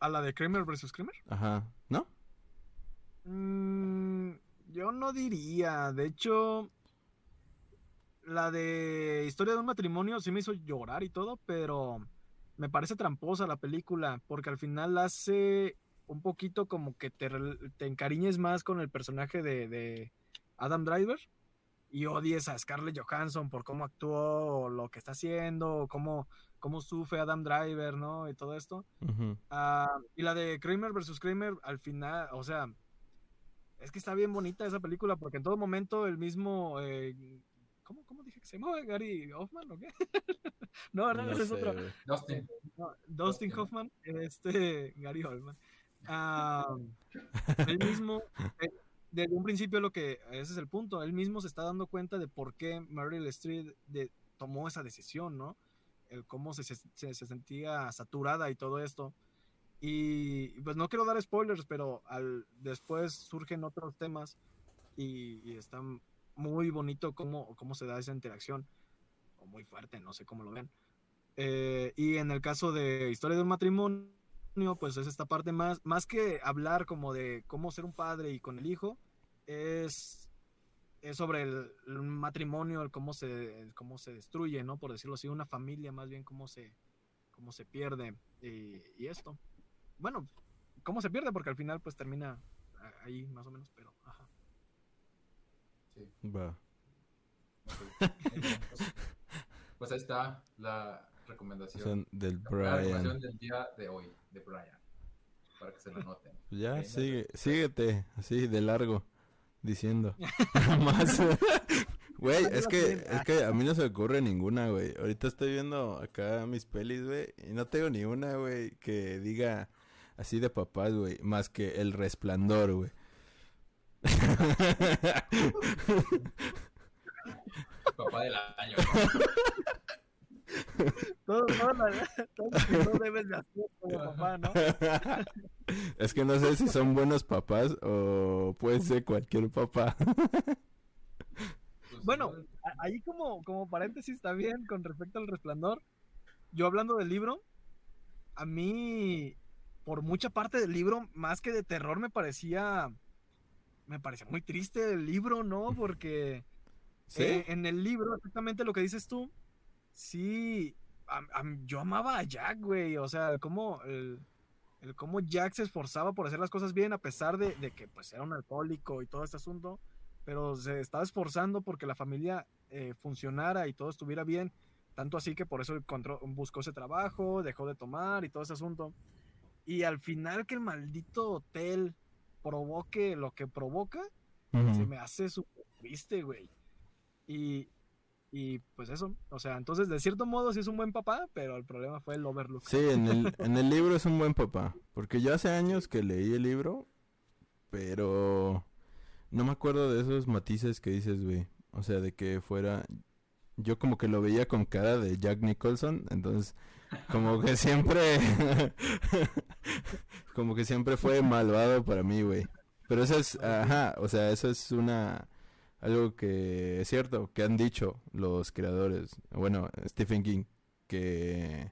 ¿A la de Kramer versus Kramer? ajá. Mm, yo no diría. De hecho, la de Historia de un matrimonio sí me hizo llorar y todo, pero me parece tramposa la película, porque al final hace un poquito como que te, te encariñes más con el personaje de, de Adam Driver y odies a Scarlett Johansson por cómo actuó, o lo que está haciendo, o cómo, cómo sufre Adam Driver, ¿no? Y todo esto. Ah, y la de Kramer versus Kramer, al final, o sea, es que está bien bonita esa película porque en todo momento el mismo. eh, ¿cómo, ¿Cómo dije que se llamaba? ¿Gary Hoffman o qué? no, ¿verdad? No Ese es otro. Dustin. No, Dustin Dustin. Hoffman, este, Gary Hoffman. Ah, él mismo, eh, desde un principio lo que, ese es el punto, él mismo se está dando cuenta de por qué Meryl Streep de- tomó esa decisión, ¿no? El cómo se, se, se sentía saturada y todo esto. Y pues no quiero dar spoilers, pero al, después surgen otros temas y, y está muy bonito cómo, cómo se da esa interacción, o muy fuerte, no sé cómo lo ven. Eh, y en el caso de Historia de un matrimonio, pues es esta parte más, más que hablar como de cómo ser un padre y con el hijo, es, es sobre el, matrimonio, el cómo se, cómo se destruye, ¿no? Por decirlo así, una familia más bien cómo se, cómo se pierde y esto. Bueno, cómo se pierde porque al final pues termina ahí más o menos, pero ajá. Sí, Va. Pues, pues ahí está la recomendación. Son del la recomendación del día de hoy, de Brian. Para que se la noten. Pues ya, Ok, sigue, síguete, así, de largo, diciendo. Más. Güey, es que, es que a mí no se me ocurre ninguna, güey. Ahorita estoy viendo acá mis pelis, güey, y no tengo ni una, güey, que diga así de papás, güey, más que El Resplandor, güey. Papá del año. Todo, todo, todo lo que no debes de hacer como papá, ¿no? Es que no sé si son buenos papás o puede ser cualquier papá. Pues, Bueno, Ahí como, como paréntesis está bien con respecto al resplandor. Yo hablando del libro, a mí, por mucha parte del libro, más que de terror, me parecía. Me parecía muy triste el libro, ¿no? Porque ¿Sí? eh, en el libro, exactamente lo que dices tú, sí. yo amaba a Jack, güey. O sea, cómo el, el cómo Jack se esforzaba por hacer las cosas bien, a pesar de, de que pues era un alcohólico y todo este asunto pero se estaba esforzando porque la familia eh, funcionara y todo estuviera bien, tanto así que por eso encontró, buscó ese trabajo, dejó de tomar y todo ese asunto. Y al final que el maldito hotel provoque lo que provoca, se me hace súper triste, güey. Y, y pues eso, o sea, entonces de cierto modo sí es un buen papá, pero el problema fue el overlook. Sí, en el, en el libro es un buen papá. Porque yo hace años que leí el libro, pero no me acuerdo de esos matices que dices, güey. O sea, de que fuera... Yo como que lo veía con cara de Jack Nicholson, entonces como que siempre... como que siempre fue malvado para mí, güey. Pero eso es, ajá, o sea, eso es una... Algo que es cierto, que han dicho los creadores, bueno, Stephen King, que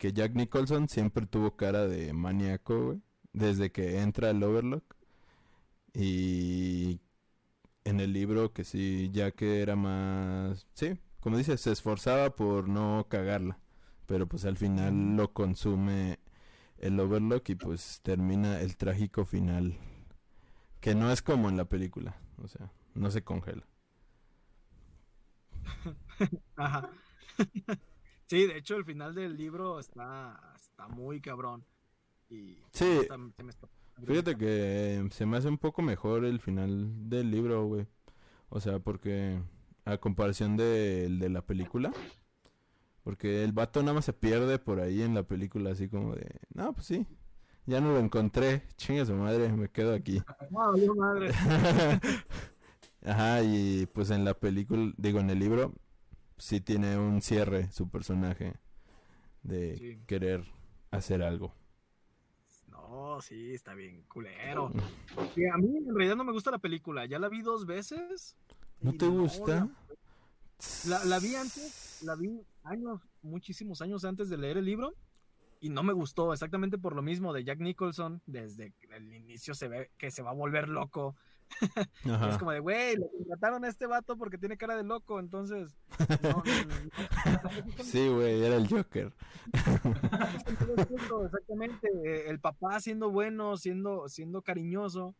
que Jack Nicholson siempre tuvo cara de maníaco, güey, desde que entra al Overlook. Y en el libro que sí, ya que era más, sí, como dices, se esforzaba por no cagarla, pero pues al final lo consume el Overlock y pues termina el trágico final, que no es como en la película, o sea, no se congela. Ajá. sí, de hecho el final del libro está, está muy cabrón. Y Sí. está- se me está- Fíjate que se me hace un poco mejor el final del libro, güey. O sea, porque a comparación del de la película, porque el vato nada más se pierde por ahí en la película, así como de, no, pues sí, ya no lo encontré, chinga su madre, me quedo aquí. No, madre. Ajá, y pues en la película, digo, en el libro, sí tiene un cierre su personaje de Sí. querer hacer algo. No, sí, está bien culero. A mí en realidad no me gusta la película. Ya la vi dos veces. ¿No te gusta? La, la vi antes, la vi años, muchísimos años antes de leer el libro. Y no me gustó, exactamente por lo mismo de Jack Nicholson. Desde el inicio se ve que se va a volver loco. Ajá. Es como de, güey, le contrataron a este vato porque tiene cara de loco, entonces. no, no. Sí, güey, era el Joker. Exactamente. eh, El papá siendo bueno, siendo, siendo cariñoso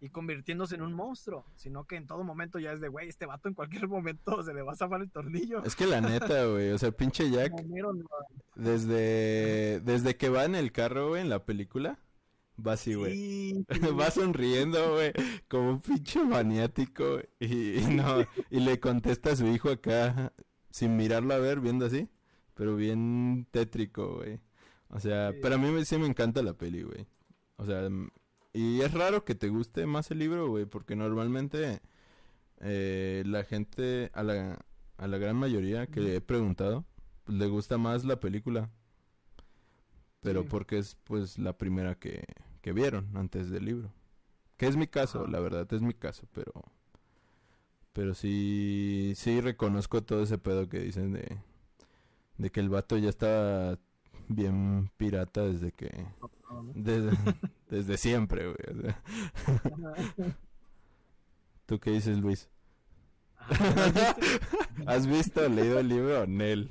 y convirtiéndose en un monstruo, sino que en todo momento ya es de, güey, este vato en cualquier momento se le va a zafar el tornillo. Es que la neta, güey, o sea, pinche Jack, desde, desde que va en el carro, güey, en la película, va así, güey. Sí, Va sonriendo, güey, como un pinche maniático, y, y no, y le contesta a su hijo acá, sin mirarlo a ver, viendo así, pero bien tétrico, güey. O sea, Sí. pero a mí sí me encanta la peli, güey. O sea, m- y es raro que te guste más el libro, güey, porque normalmente eh, la gente, a la, a la gran mayoría que le he preguntado, pues, le gusta más la película. Pero Sí. porque es pues la primera que, que vieron antes del libro. Que es mi caso, la verdad, es mi caso, pero... Pero sí, sí reconozco todo ese pedo que dicen de, de que el vato ya estaba bien pirata desde que... Desde, desde siempre, güey. o sea. ¿Tú qué dices, Luis? ¿Has visto o leído el libro, Nel?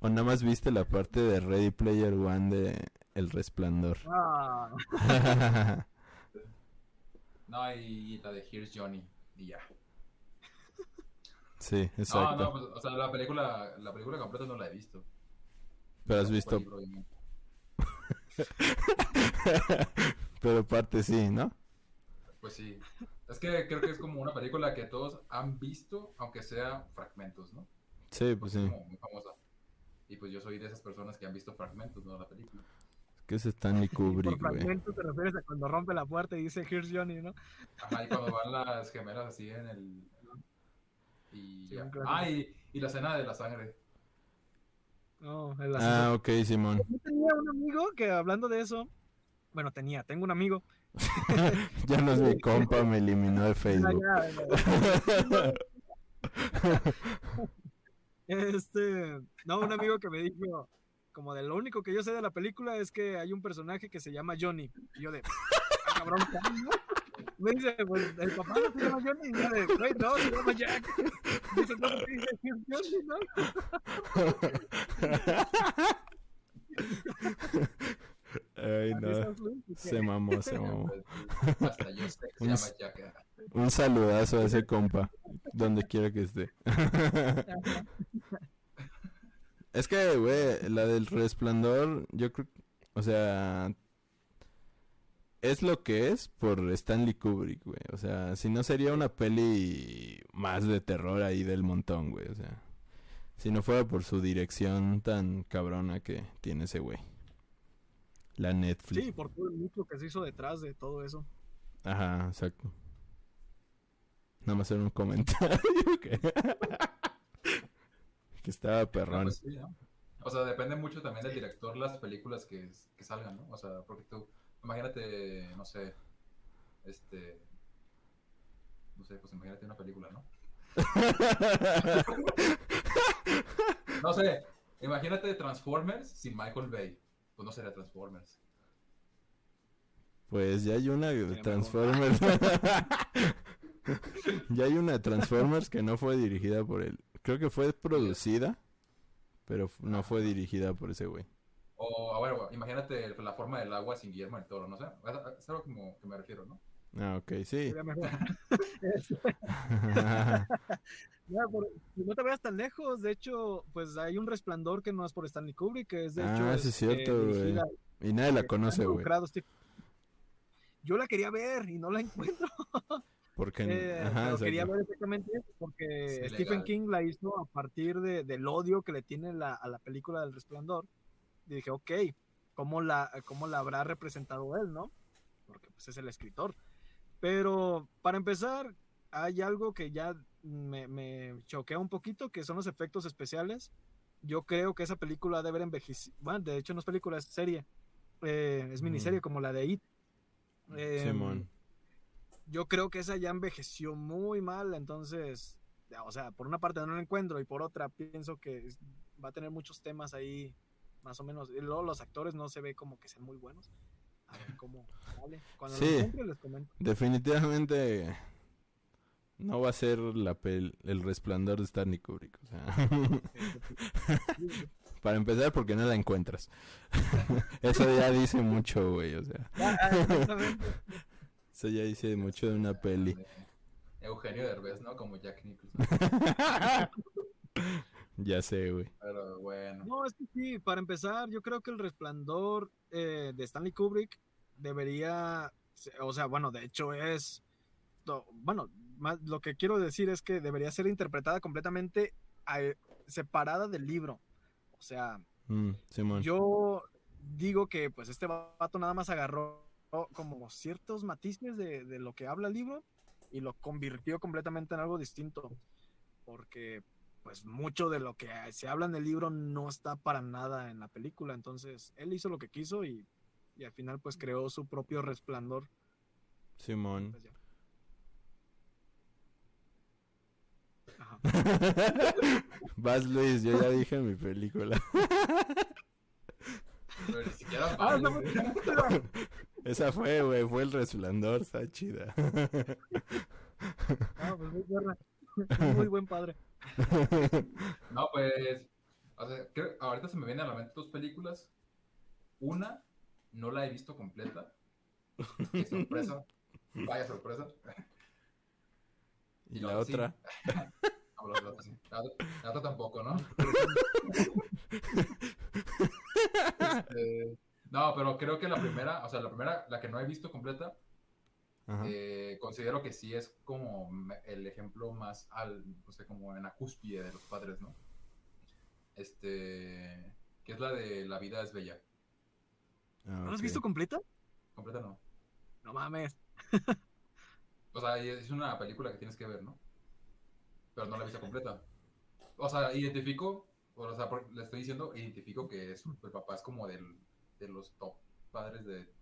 ¿O nada más viste la parte de Ready Player One de El Resplandor? Ah, No, y la de Here's Johnny. Y ya. sí, No, exacto. no, pues, o sea, la película, la película completa no la he visto. Pero has visto... libro. Pero parte sí, ¿no? Pues sí. Es que creo que es como una película que todos han visto, aunque sea fragmentos, ¿no? Sí, pues es sí. como muy famosa. Y pues yo soy de esas personas que han visto fragmentos, no la película. Que es Stanley por Kubrick, güey. fragmento te refieres a cuando rompe la puerta y dice Here's Johnny, ¿no? Ajá, y cuando van las gemelas así en el... Y, Sí, ya. clásico. Ah, y, y la escena de la sangre. No, Ah, ok, Simón. Yo tenía un amigo que hablando de eso, bueno, tenía, tengo un amigo. Ya no es mi compa, me eliminó de Ah, Facebook. ya, ya. Este, no, un amigo que me dijo, como de lo único que yo sé de la película es que hay un personaje que se llama Johnny. Y yo de, "Ah, cabrón, ¿cómo? Me dice, pues el papá no se llama Johnny. Y yo de, güey, no, se llama Jack. Dice, no, ¿qué dice? "Here's Johnny, ¿no? Ay, no. ¿y? Se mamó, se mamó. Hasta yo sé que se llama Jack. Un saludazo a ese compa, donde quiera que esté. Es que, güey, la del resplandor, yo creo, o sea, es lo que es por Stanley Kubrick, güey. O sea, si no sería una peli más de terror ahí del montón, güey. O sea, si no fuera por su dirección tan cabrona que tiene ese güey. La Netflix. Sí, por todo el mucho que se hizo detrás de todo eso. Ajá, exacto. Nada más era un comentario que, estaba perrón. pues sí, ¿no? O sea, depende mucho también del director las películas que, que salgan, ¿no? O sea, porque tú, imagínate, no sé, este, no sé, pues imagínate una película, ¿no? No sé, imagínate Transformers sin Michael Bay, pues no sería Transformers. Pues ya hay una de. Transformers. ya hay una Transformers que no fue dirigida por él. Creo que fue producida, pero no fue dirigida por ese güey. O, a ver, imagínate la forma del agua sin Guillermo del Toro, no sé. Es, algo como que me refiero, ¿no? Ah, ok, sí. Ya, por- no te vayas tan lejos. De hecho, pues hay un resplandor que no es por Stanley Kubrick, que es de hecho. Ah, sí es cierto, güey. dirigida- y nadie la eh, conoce, güey. Steve- Yo la quería ver y no la encuentro. Porque, Eh, ajá, pero quería ver exactamente eso, porque Es Stephen. King la hizo a partir de, del odio que le tiene la- a la película del Resplandor. Y dije, ok, ¿cómo la, ¿cómo la habrá representado él, no? Porque pues es el escritor. Pero para empezar, hay algo que ya me, me choquea un poquito, que son los efectos especiales. Yo creo que esa película debe haber envejecido. Bueno, de hecho no es película, es serie. Eh, es miniserie Mm. como la de It. Em, Simón. Yo creo que esa ya envejeció muy mal, entonces, o sea, por una parte no la encuentro y por otra pienso que va a tener muchos temas ahí, más o menos. Y luego los actores no se ve como que sean muy buenos. A ver cómo sale. Cuando Sí. los encuentre les comento. Definitivamente no va a ser la pel- el resplandor de Stanley Kubrick. O sea, para empezar, porque no la encuentras. Eso ya dice mucho, güey. O sea, Ah, ah, exactamente. Eso ya dice mucho de una peli. De Eugenio Derbez, ¿no? Como Jack Nicholson. ya sé, güey. Pero bueno. No, es que sí, para empezar, yo creo que el resplandor eh, de Stanley Kubrick debería, o sea, bueno, de hecho es, bueno, más, lo que quiero decir es que debería ser interpretada completamente eh, separada del libro. O sea, Mm, yo digo que pues este vato nada más agarró como ciertos matices de, de lo que habla el libro y lo convirtió completamente en algo distinto. Porque pues mucho de lo que se habla en el libro no está para nada en la película. Entonces él hizo lo que quiso y, y al final pues creó su propio resplandor. Simón. Pues. Ajá. Vas, Luis, yo ya dije mi película. Pero ni siquiera Ah, no. Esa fue, güey, fue el resplandor, está chida. Ah, pues muy buena. Muy buen padre. No, pues. O sea, creo- ahorita se me vienen a la mente dos películas. Una, no la he visto completa. Qué sorpresa. Vaya sorpresa. y No, la sí. otra. No, la otra sí. La otra- la otra tampoco, ¿no? Este, no, pero creo que la primera, o sea, la primera, la que no he visto completa, eh, considero que sí es como el ejemplo más al, no sé, como en la cúspide de los padres, ¿no? Este, que es la de La vida es bella. Ah, ¿No la has visto completa? Completa no. No mames. O sea, es una película que tienes que ver, ¿no? Pero no la he visto completa. O sea, identifico, o sea, por- le estoy diciendo, identifico que es, el papá es como del, de los top padres de,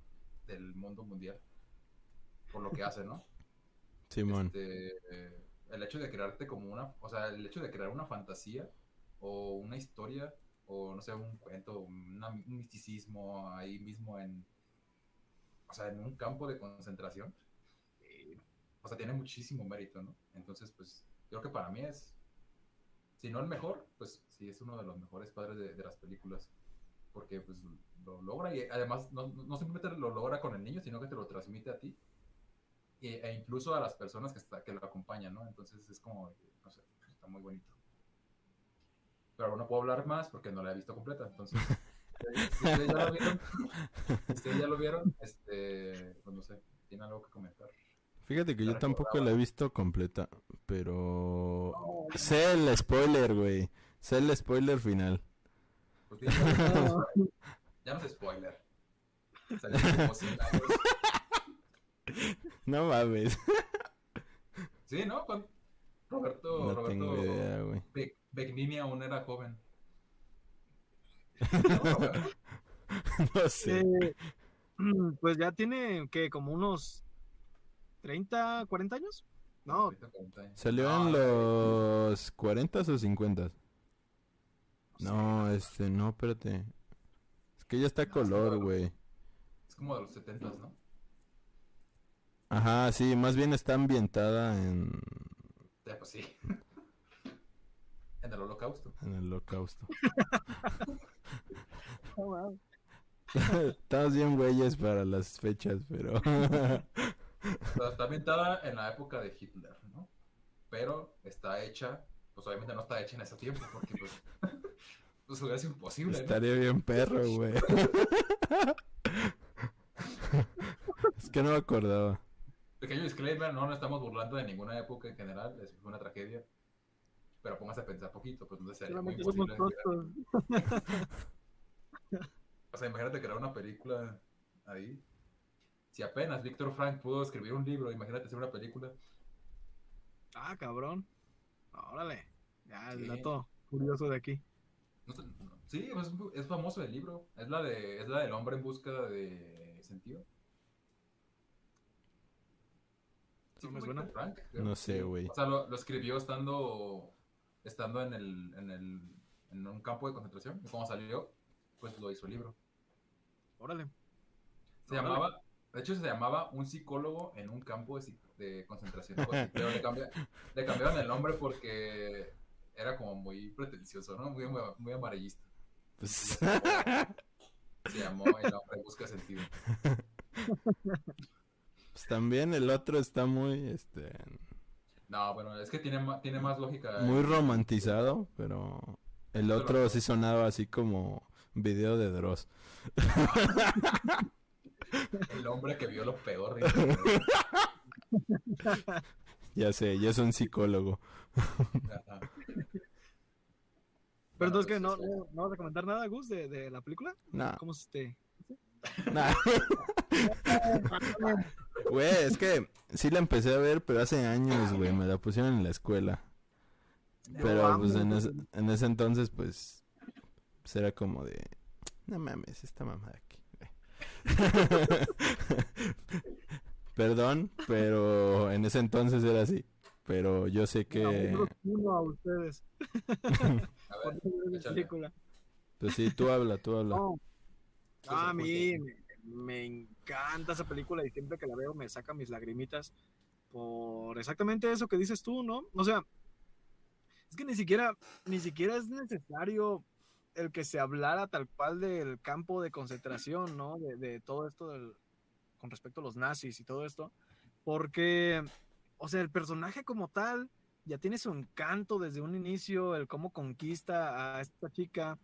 del mundo mundial. Por lo que hace, ¿no? Simón. Este, eh, el hecho de crearte como una, o sea, el hecho de crear una fantasía o una historia o no sé, un cuento, una- un misticismo ahí mismo en, o sea, en un campo de concentración, eh, o sea, tiene muchísimo mérito, ¿no? Entonces, pues, creo que para mí es, si no el mejor, pues sí es uno de los mejores padres de, de las películas, porque pues lo logra y además no, no simplemente lo logra con el niño, sino que te lo transmite a ti e, e incluso a las personas que, está, que lo acompañan, ¿no? Entonces es como, no sé, está muy bonito. Pero no puedo hablar más porque no la he visto completa, entonces... Si ustedes ya lo vieron, si ustedes ya lo vieron, este, pues no sé, ¿tiene algo que comentar? Fíjate que yo tampoco la he visto completa, pero sé el spoiler, güey. Sé el spoiler final. Tiene- no. ya no es spoiler. Salió como 100 años. No mames. Sí, ¿no? Con Roberto, No Roberto tengo idea, güey. Be- Benigni aún era joven. ¿No? No sé. Eh, pues ya tiene que como unos 30, 40 años. No, Ahorita 40 años. ¿Salió No, en los 40 o 50? No, este, no, espérate. Es que ya está No, color, güey. Es como de los 70, ¿no? Ajá, sí, más bien está ambientada en, Ya, pues sí. en el holocausto. en el holocausto. No, wow. Estamos bien güeyes para las fechas, pero... Está ambientada en la época de Hitler, ¿no? Pero está hecha, pues obviamente no está hecha en ese tiempo, porque pues, pues hubiera sido imposible, ¿no? Estaría bien perro, güey. es que no me acordaba. Pequeño disclaimer, no nos estamos burlando de ninguna época en general, es fue una tragedia. Pero póngase a pensar poquito, pues entonces sería muy imposible. O sea, imagínate crear una película ahí. Si apenas Víctor Frank pudo escribir un libro, imagínate hacer una película. Ah, cabrón. Órale. Ya, el Sí. dato curioso de aquí. No sé, no- sí, pues, es famoso el libro. Es la de, es la del hombre en busca de sentido. Sí, No me fue suena. Frank, creo. No sé, güey. O sea, lo, lo escribió estando, estando en el, en el, en un campo de concentración. Y cuando salió, pues lo hizo el libro. Órale. Se Órale. llamaba, de hecho se llamaba Un psicólogo en un campo de, concentración. así, Pero le, cambia- le cambiaron el nombre porque era como muy pretencioso, ¿no? Muy, muy amarillista. Pues... Se llamó El hombre busca sentido. pues también el otro está muy, este, No, bueno, es que tiene, tiene más lógica. muy romantizado, pero el otro sí sonaba así como video de Dross. El hombre que vio lo peor. Ya sé, ya es un psicólogo. Pero Bueno, entonces, que no, no, no vas a comentar nada, Gus, de, de la película? Nah, ¿Cómo es este? nah. Güey, es que sí la empecé a ver, pero hace años, güey, me la pusieron en la escuela. Pero No, pues en ese, en ese entonces, pues, pues era como de, no mames, esta mamá de aquí. güey". Perdón, pero en ese entonces era así. Pero yo sé que, Uno, uno a ustedes. A ver, película. pues sí, tú habla, tú habla. No. Ah, a mí me, me encanta esa película y siempre que la veo me saca mis lagrimitas por exactamente eso que dices tú, ¿no? O sea, es que ni siquiera, ni siquiera es necesario el que se hablara tal cual del campo de concentración, ¿no? De, de todo esto del- con respecto a los nazis y todo esto, porque, o sea, el personaje como tal ya tiene su encanto desde un inicio, el cómo conquista a esta chica,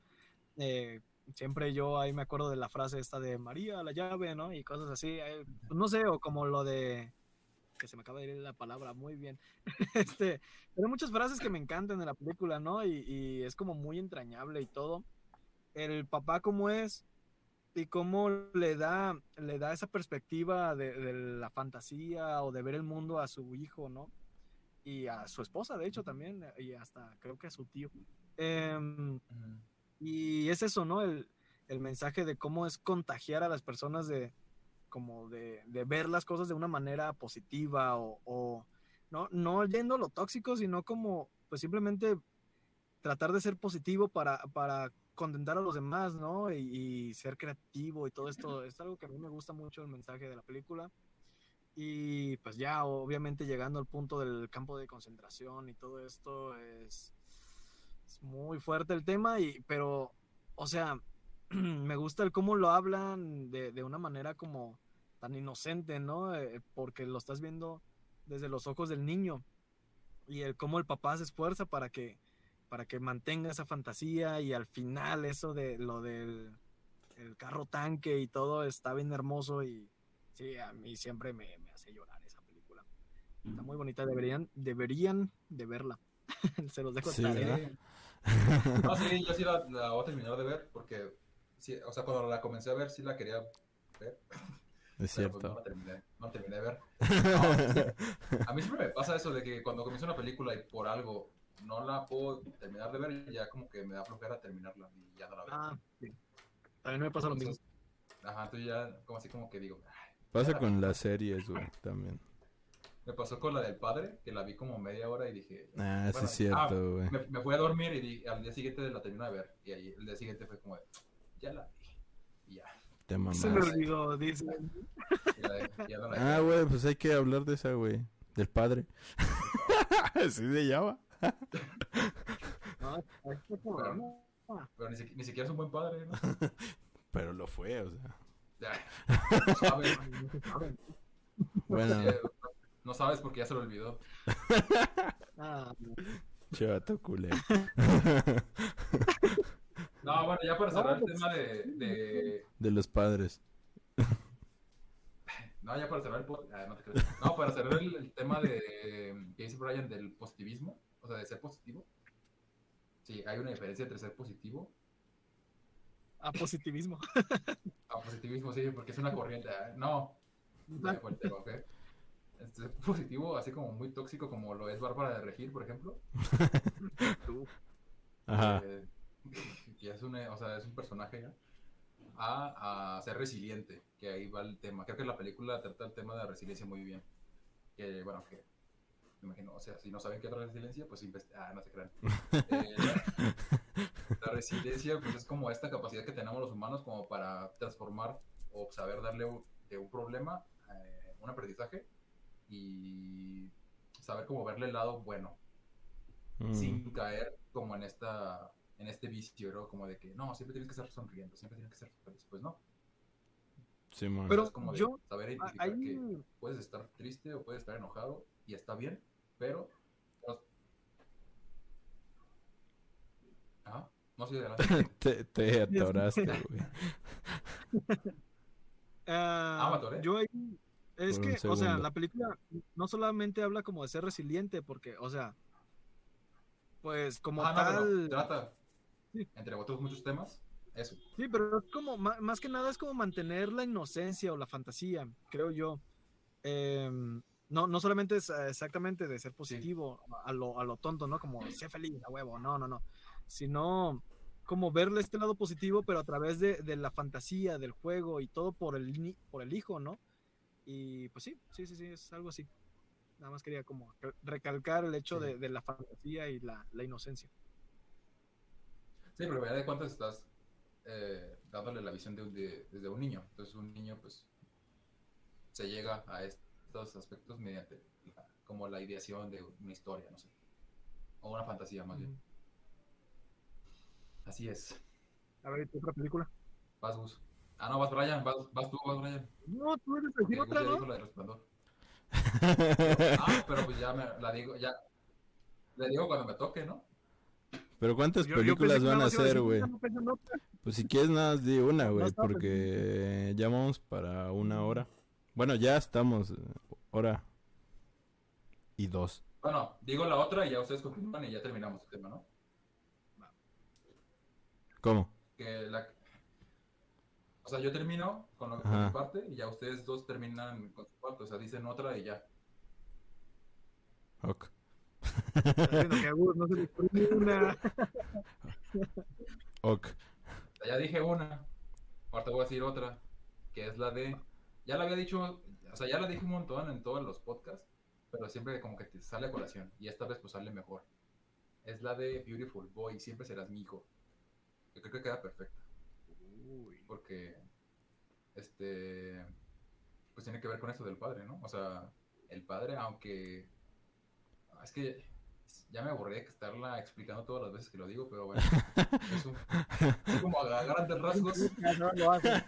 eh, siempre yo ahí me acuerdo de la frase esta de María, la llave, ¿no? Y cosas así, eh, no sé, o como lo de que se me acaba de ir la palabra muy bien. este, pero muchas frases que me encantan de la película, ¿no? Y, y es como muy entrañable y todo. El papá como es y cómo le da, le da esa perspectiva de, de la fantasía o de ver el mundo a su hijo, ¿no? Y a su esposa, de hecho, también, y hasta creo que a su tío. Em, y es eso, ¿no? El, el mensaje de cómo es contagiar a las personas de como de, de ver las cosas de una manera positiva o, o no, no yendo a lo tóxico, sino como pues simplemente tratar de ser positivo para, para contentar a los demás, ¿no? Y, y ser creativo y todo esto. Es algo que a mí me gusta mucho el mensaje de la película. Y pues ya, obviamente llegando al punto del campo de concentración y todo esto es, es muy fuerte el tema, y, pero, o sea, me gusta el cómo lo hablan de, de una manera como tan inocente, ¿no? Eh, porque lo estás viendo desde los ojos del niño y el cómo el papá se esfuerza para que para que mantenga esa fantasía y al final eso de lo del el carro tanque y todo está bien hermoso y sí, a mí siempre me, me hace llorar esa película. Está muy bonita, deberían deberían de verla. Se los dejo Sí, tarea. ¿verdad? No, sí, yo sí la, la voy a terminar de ver porque, sí, o sea, cuando la comencé a ver, sí la quería ver. Es pero, pues, cierto. no la terminé, no la terminé de ver. No, a mí siempre me pasa eso de que cuando comienzo una película y por algo no la puedo terminar de ver, ya como que me da flojera terminarla y ya no la veo. Ah, sí. También me pasa lo mismo. Ajá, entonces ya como así como que digo, "Ay". Pasa con las series, güey, también. me pasó con la del padre, que la vi como media hora y dije, Ah, sí es cierto, güey. me, me fui a dormir y di- al día siguiente la terminé de ver. Y ahí el día siguiente fue como, de, ya la vi. Y ya. tema Se me olvidó, dice. No la- Ah, güey, pues hay que hablar de esa, güey. Del padre. Así se llama. No. Pero ni, siqui- ni siquiera es un buen padre, ¿no? Pero lo fue, o sea. No sabes, No. Bueno, no sabes porque ya se lo olvidó. Ah, chato culé. No, bueno, ya para cerrar el pues, tema de, de, De los padres. No, ya para cerrar el ah, no, te creas. No, para cerrar el, el tema de que dice Brian del positivismo, o sea, de ser positivo. Sí, hay una diferencia entre ser positivo a positivismo. a positivismo, sí, porque es una corriente. ah, No, ya me fue el tema, ¿ok? Este, Ser positivo, así como muy tóxico, como lo es Bárbara de Regil, por ejemplo. Tú. Ajá. eh, que es, una, o sea, es un personaje ya. A, a ser resiliente, que ahí va el tema. Creo que la película trata el tema de la resiliencia muy bien. Que, bueno, que me imagino, o sea, si no saben qué es la resiliencia, pues ah, no se crean. Eh, la, resiliencia, pues es como esta capacidad que tenemos los humanos como para transformar o saber darle un- de un problema eh, un aprendizaje y saber cómo verle el lado bueno Mm. sin caer como en esta en este vicio, ¿no? Como de que no, siempre tienes que estar sonriendo, siempre tienes que ser feliz. Pues no. Simón. Pero es como de yo- saber identificar Ahí, que puedes estar triste o puedes estar enojado y está bien, pero Ajá. No sé adelante. te, te atoraste, güey. ah, Ah, me atoré. yo ahí, es Por que, o sea, la película no solamente habla como de ser resiliente, porque, o sea, pues como Ah, tal, trata, Sí. entre otros muchos temas, eso. sí, pero es como, más que nada es como mantener la inocencia o la fantasía, creo yo. Em, no, no solamente es eh, exactamente de ser positivo a, lo, a lo tonto, ¿no? Como sé feliz, a huevo, no, no, no. Sino como verle este lado positivo, pero a través de, de la fantasía, del juego y todo por el, ni- por el hijo, ¿no? Y pues sí, sí, sí, sí, es algo así. Nada más quería como re- recalcar el hecho Sí. de, de la fantasía y la, la inocencia. Sí, pero de cuántas estás eh, dándole la visión de, de- desde un niño. Entonces un niño pues se llega a estos aspectos mediante la- como la ideación de una historia, no sé. O una fantasía más bien. Así es. A ver, ¿tu otra película? Vas, Gus. Ah, no, vas Brian, vas, vas tú, vas Brian. No, tú eres Que decir otra, ya ¿no? dijo la del resplandor. Ah, pero pues ya me la digo, ya. Le digo cuando me toque, ¿no? Pero ¿cuántas Yo- yo películas van a hacer, güey? no. Pues si quieres nada más di una, güey, estaba porque ya vamos para una hora. Bueno, ya estamos, eh, hora y dos. Bueno, digo la otra y ya ustedes continúan y ya terminamos el tema, ¿no? ¿Cómo? que la... O sea, yo termino con, lo, con mi parte y ya ustedes dos terminan con su parte. O sea, dicen otra y ya. Ok. No se una. Ok. Ya dije una. Ahorita voy a decir otra. Que es la de... Ya la había dicho... O sea, ya la dije un montón en todos los podcasts. Pero siempre como que te sale a colación. Y esta vez pues sale mejor. Es la de Beautiful Boy. Siempre serás mi hijo. Yo creo que queda perfecta. porque este pues tiene que ver con eso del padre, ¿no? O sea, el padre, aunque ah, es que ya me aburrí de estarla explicando todas las veces que lo digo, pero bueno, es, un- es como a grandes rasgos. No lo hace.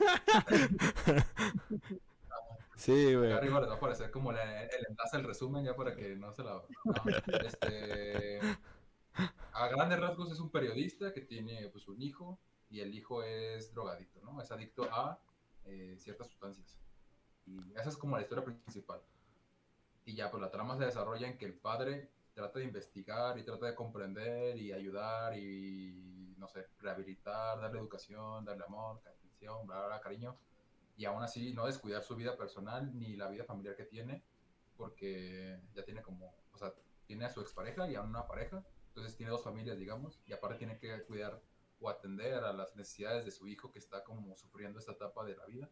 Sí, güey. Acá arriba les va a aparecer como el enlace al resumen ya para que no se la... este, a grandes rasgos es un periodista que tiene pues un hijo y el hijo es drogadicto, ¿no? Es adicto a eh, ciertas sustancias. Y esa es como la historia principal. Y ya pues la trama se desarrolla en que el padre trata de investigar y trata de comprender y ayudar y, no sé, rehabilitar, darle educación, darle amor, atención, bla, bla, cariño y aún así no descuidar su vida personal ni la vida familiar que tiene, porque ya tiene como, o sea, tiene a su expareja y a una pareja, entonces tiene dos familias, digamos, y aparte tiene que cuidar o atender a las necesidades de su hijo que está como sufriendo esta etapa de la vida.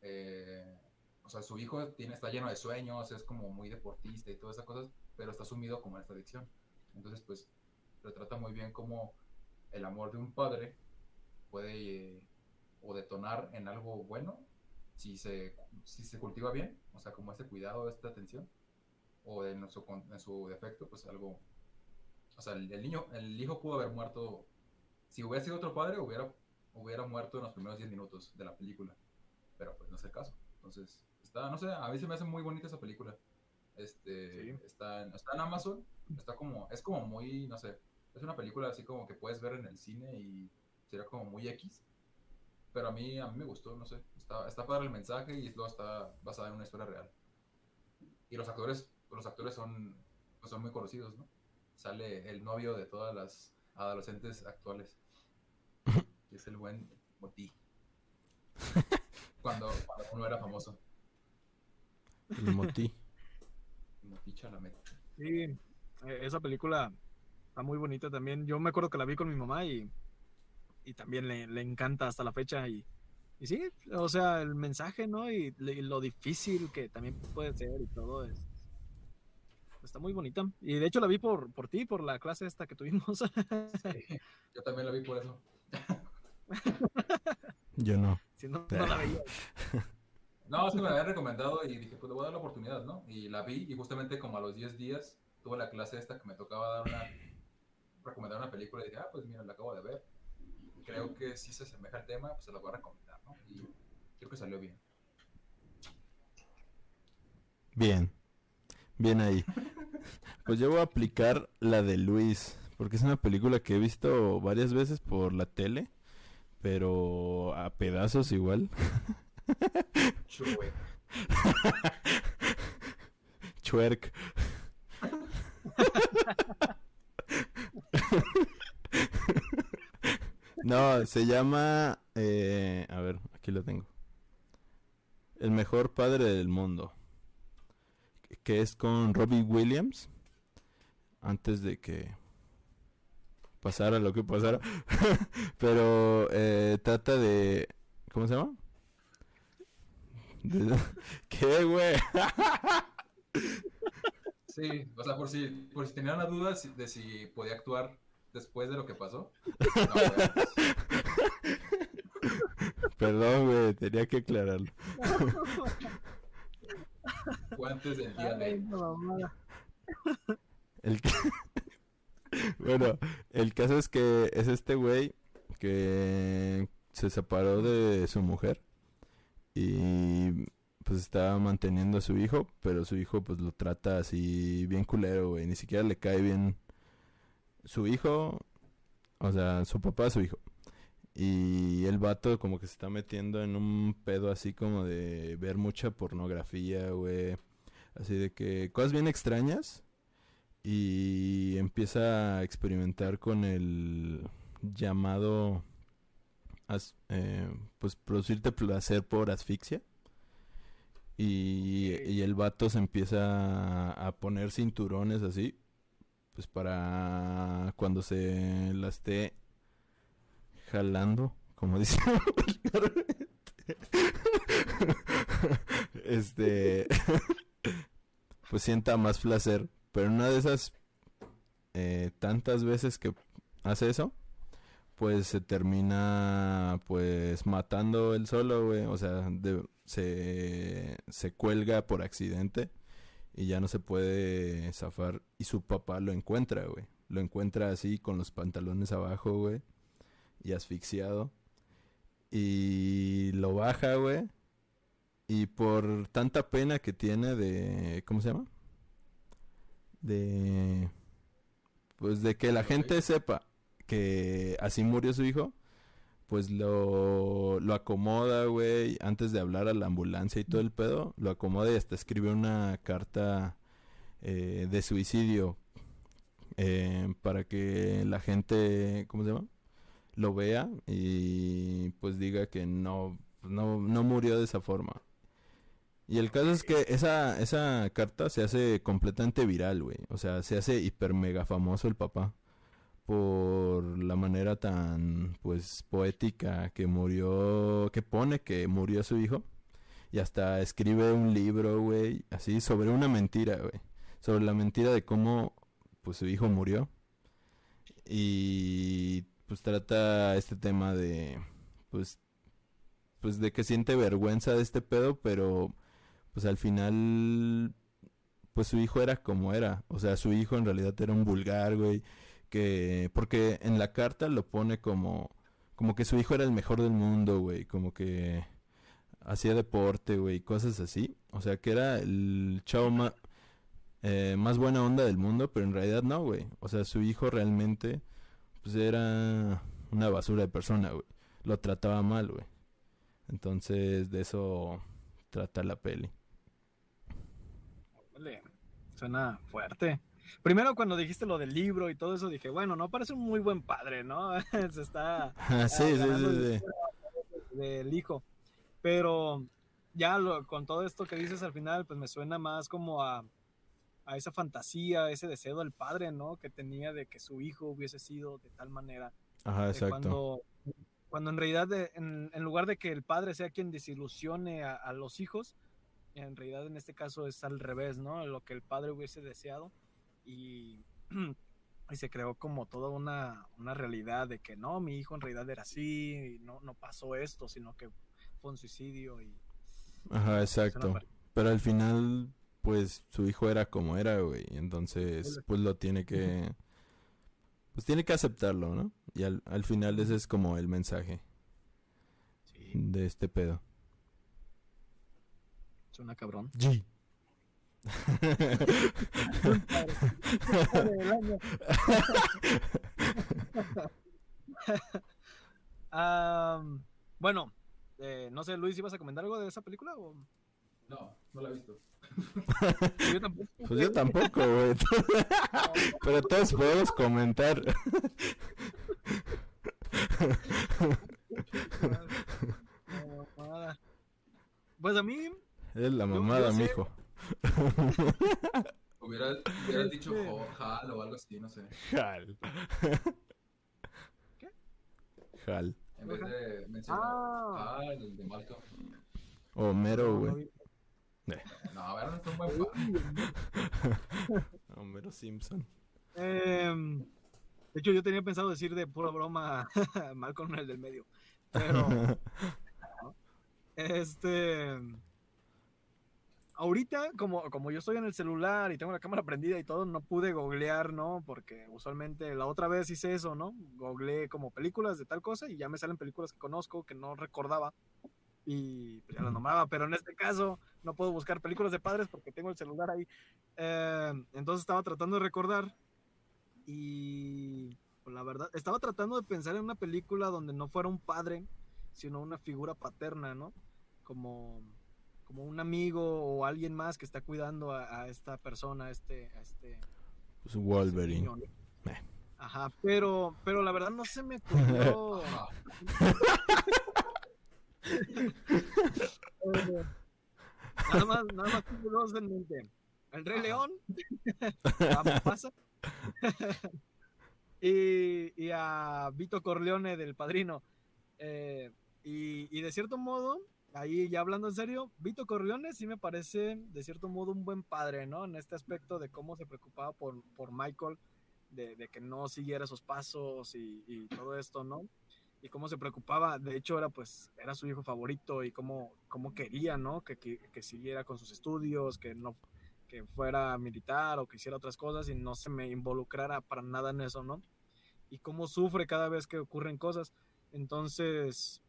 Eh, o sea, su hijo tiene, está lleno de sueños, es como muy deportista y todas esas cosas, pero está sumido como en esta adicción. Entonces, pues, retrata muy bien cómo el amor de un padre puede eh, o detonar en algo bueno si se, si se cultiva bien, o sea, como este cuidado, esta atención, o en su, en su defecto, pues algo, o sea, el, niño, el hijo pudo haber muerto, si hubiera sido otro padre, hubiera, hubiera muerto en los primeros 10 minutos de la película, pero pues no es el caso, entonces, está, no sé, a mí se me hace muy bonita esa película, este, está, en, está en Amazon, está como, es como muy, no sé, es una película así como que puedes ver en el cine y sería como muy X, pero a mí, a mí me gustó, no sé. Está, está para el mensaje y luego está basada en una historia real. Y los actores, los actores son, pues son muy conocidos, ¿no? Sale el novio de todas las adolescentes actuales. Que es el buen Moti. cuando, cuando uno era famoso. El Moti. Moti Chalamet. Sí, e, esa película está muy bonita también. Yo me acuerdo que la vi con mi mamá y y también le, le, encanta hasta la fecha y, y sí, o sea, el mensaje, ¿no? Y, lo difícil que también puede ser y todo es, está muy bonita. Y de hecho la vi por, por ti, por la clase esta que tuvimos. yo también la vi por eso. yo no. Si no, no la veía. No, es que me la habían recomendado y dije, pues le voy a dar la oportunidad, ¿no? Y la vi y justamente como a los 10 días tuve la clase esta que me tocaba dar una, recomendar una película y dije, ah, pues mira, la acabo de ver creo que si se asemeja al tema, pues se lo voy a recomendar, ¿no? Y creo que salió bien. Bien, bien ahí. Pues yo voy a aplicar la de Luis, porque es una película que he visto varias veces por la tele, pero a pedazos igual. Chuerk. Chuerk. No, se llama. Eh, a ver, aquí lo tengo. El mejor padre del mundo. Que es con Robbie Williams. Antes de que pasara lo que pasara. Pero eh, trata de. ¿Cómo se llama? ¿Qué, güey? sí, o sea, por si, por si tenían la duda de si podía actuar después de lo que pasó. Perdón, güey, tenía que aclararlo. Fue antes del día de... El bueno, el caso es que es este güey que se separó de su mujer y pues estaba manteniendo a su hijo, pero su hijo pues lo trata así bien culero, güey, ni siquiera le cae bien su hijo, o sea, su papá, su hijo. Y el vato como que se está metiendo en un pedo así como de ver mucha pornografía, güey. Así de que cosas bien extrañas. Y empieza a experimentar con el llamado, eh, pues producirte placer por asfixia. Y, y, el vato se empieza a poner cinturones así pues para cuando se la esté jalando, como dice este pues sienta más placer, pero una de esas eh, tantas veces que hace eso, pues se termina pues matando él solo, güey, o sea, se, se cuelga por accidente y ya no se puede zafar. Y su papá lo encuentra, güey. Lo encuentra así con los pantalones abajo, güey. Y asfixiado. Y lo baja, güey. Y por tanta pena que tiene de... ¿Cómo se llama? De... Pues de que la gente sepa que así murió su hijo pues lo, lo acomoda, güey, antes de hablar a la ambulancia y todo el pedo, lo acomoda y hasta escribe una carta eh, de suicidio eh, para que la gente, ¿cómo se llama? Lo vea y pues diga que no, no, no murió de esa forma. Y el caso es que esa, esa carta se hace completamente viral, güey. O sea, se hace hiper mega famoso el papá por la manera tan pues poética que murió, que pone que murió su hijo. Y hasta escribe un libro, güey, así sobre una mentira, güey. Sobre la mentira de cómo pues su hijo murió. Y pues trata este tema de pues pues de que siente vergüenza de este pedo, pero pues al final pues su hijo era como era, o sea, su hijo en realidad era un vulgar, güey, que porque en la carta lo pone como como que su hijo era el mejor del mundo, güey, como que hacía deporte, güey, cosas así, o sea, que era el chavo más eh, más buena onda del mundo, pero en realidad no, güey, o sea, su hijo realmente pues era una basura de persona, güey, lo trataba mal, güey. Entonces, de eso trata la peli. suena fuerte. Primero cuando dijiste lo del libro y todo eso, dije, bueno, no parece un muy buen padre, ¿no? Se está... sí, sí, sí, sí. Del hijo. Pero ya con todo esto que dices al final, pues me suena más como a, a esa fantasía, ese deseo del padre, ¿no? Que tenía de que su hijo hubiese sido de tal manera. Ajá, exacto. Cuando, cuando en realidad, en, lugar de que el padre sea quien desilusione a, los hijos, en realidad en este caso es al revés, ¿no? Lo que el padre hubiese deseado y, y se creó como toda una, una, realidad de que no, mi hijo en realidad era así, y no, no pasó esto, sino que fue un suicidio y... Ajá, exacto. Pero al final, pues su hijo era como era, güey, entonces pues lo tiene que... Pues tiene que aceptarlo, ¿no? Y al, al final ese es como el mensaje de este pedo. Suena cabrón. Bueno, eh, no sé, Luis, ¿ibas a comentar algo de esa película? O? No, no la he visto. yo tampoco. Pues yo tampoco, güey. Pero todos podemos comentar. Pues a mí. Es la mamada, mijo. Hubieras, hubieras dicho Hal o algo así, no sé. Hal. ¿Qué? Hal. En vez de mencionar ah. Hal, el de Malcolm. Homero, güey. No, a ver, no es un buen Homero Simpson. Eh, de hecho, yo tenía pensado decir de pura broma Malcolm el del medio. Pero. este. Ahorita, como, como yo estoy en el celular y tengo la cámara prendida y todo, no pude googlear, ¿no? Porque usualmente la otra vez hice eso, ¿no? Googleé como películas de tal cosa y ya me salen películas que conozco, que no recordaba y pues, ya las nombraba, pero en este caso no puedo buscar películas de padres porque tengo el celular ahí. Eh, entonces estaba tratando de recordar y pues, la verdad, estaba tratando de pensar en una película donde no fuera un padre, sino una figura paterna, ¿no? Como, como un amigo o alguien más que está cuidando a, esta persona, a este... A este pues Wolverine. Eh. Ajá, pero, pero la verdad no se me ocurrió. nada más, nada más dos en mente. El Rey León, pasa. y, y, a Vito Corleone del Padrino. Eh, y, y, de cierto modo, ahí ya hablando en serio, Vito Corleone sí me parece de cierto modo un buen padre, ¿no? En este aspecto de cómo se preocupaba por, por Michael, de, de que no siguiera sus pasos y, y todo esto, ¿no? y cómo se preocupaba, de hecho era pues era su hijo favorito y cómo, cómo quería, ¿no? Que, que, que, siguiera con sus estudios, que no que fuera militar o que hiciera otras cosas y no se me involucrara para nada en eso, ¿no? Y cómo sufre cada vez que ocurren cosas. Entonces,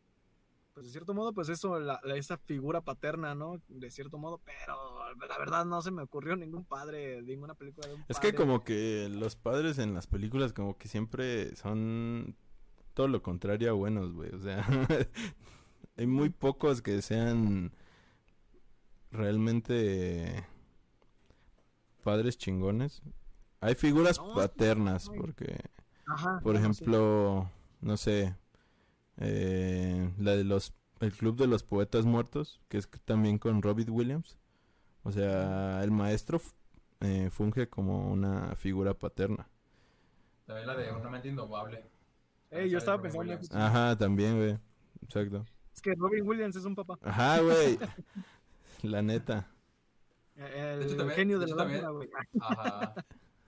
pues de cierto modo, pues eso, la, esa figura paterna, ¿no? De cierto modo, pero la verdad no se me ocurrió ningún padre, ninguna película de un Es que como que los padres en las películas como que siempre son todo lo contrario a buenos, güey. O sea, hay muy pocos que sean realmente padres chingones. Hay figuras paternas, porque, por ejemplo, no sé, eh, la de los, el Club de los Poetas Muertos, que es también con Robin Williams. O sea, el maestro eh, funge como una figura paterna. También la de Una mente indomable. Eh, yo estaba pensando. Ajá, también, güey. Exacto. Es que Robin Williams es un papá. Ajá, güey. la neta. El, genio de, la lámpara, güey. Ajá.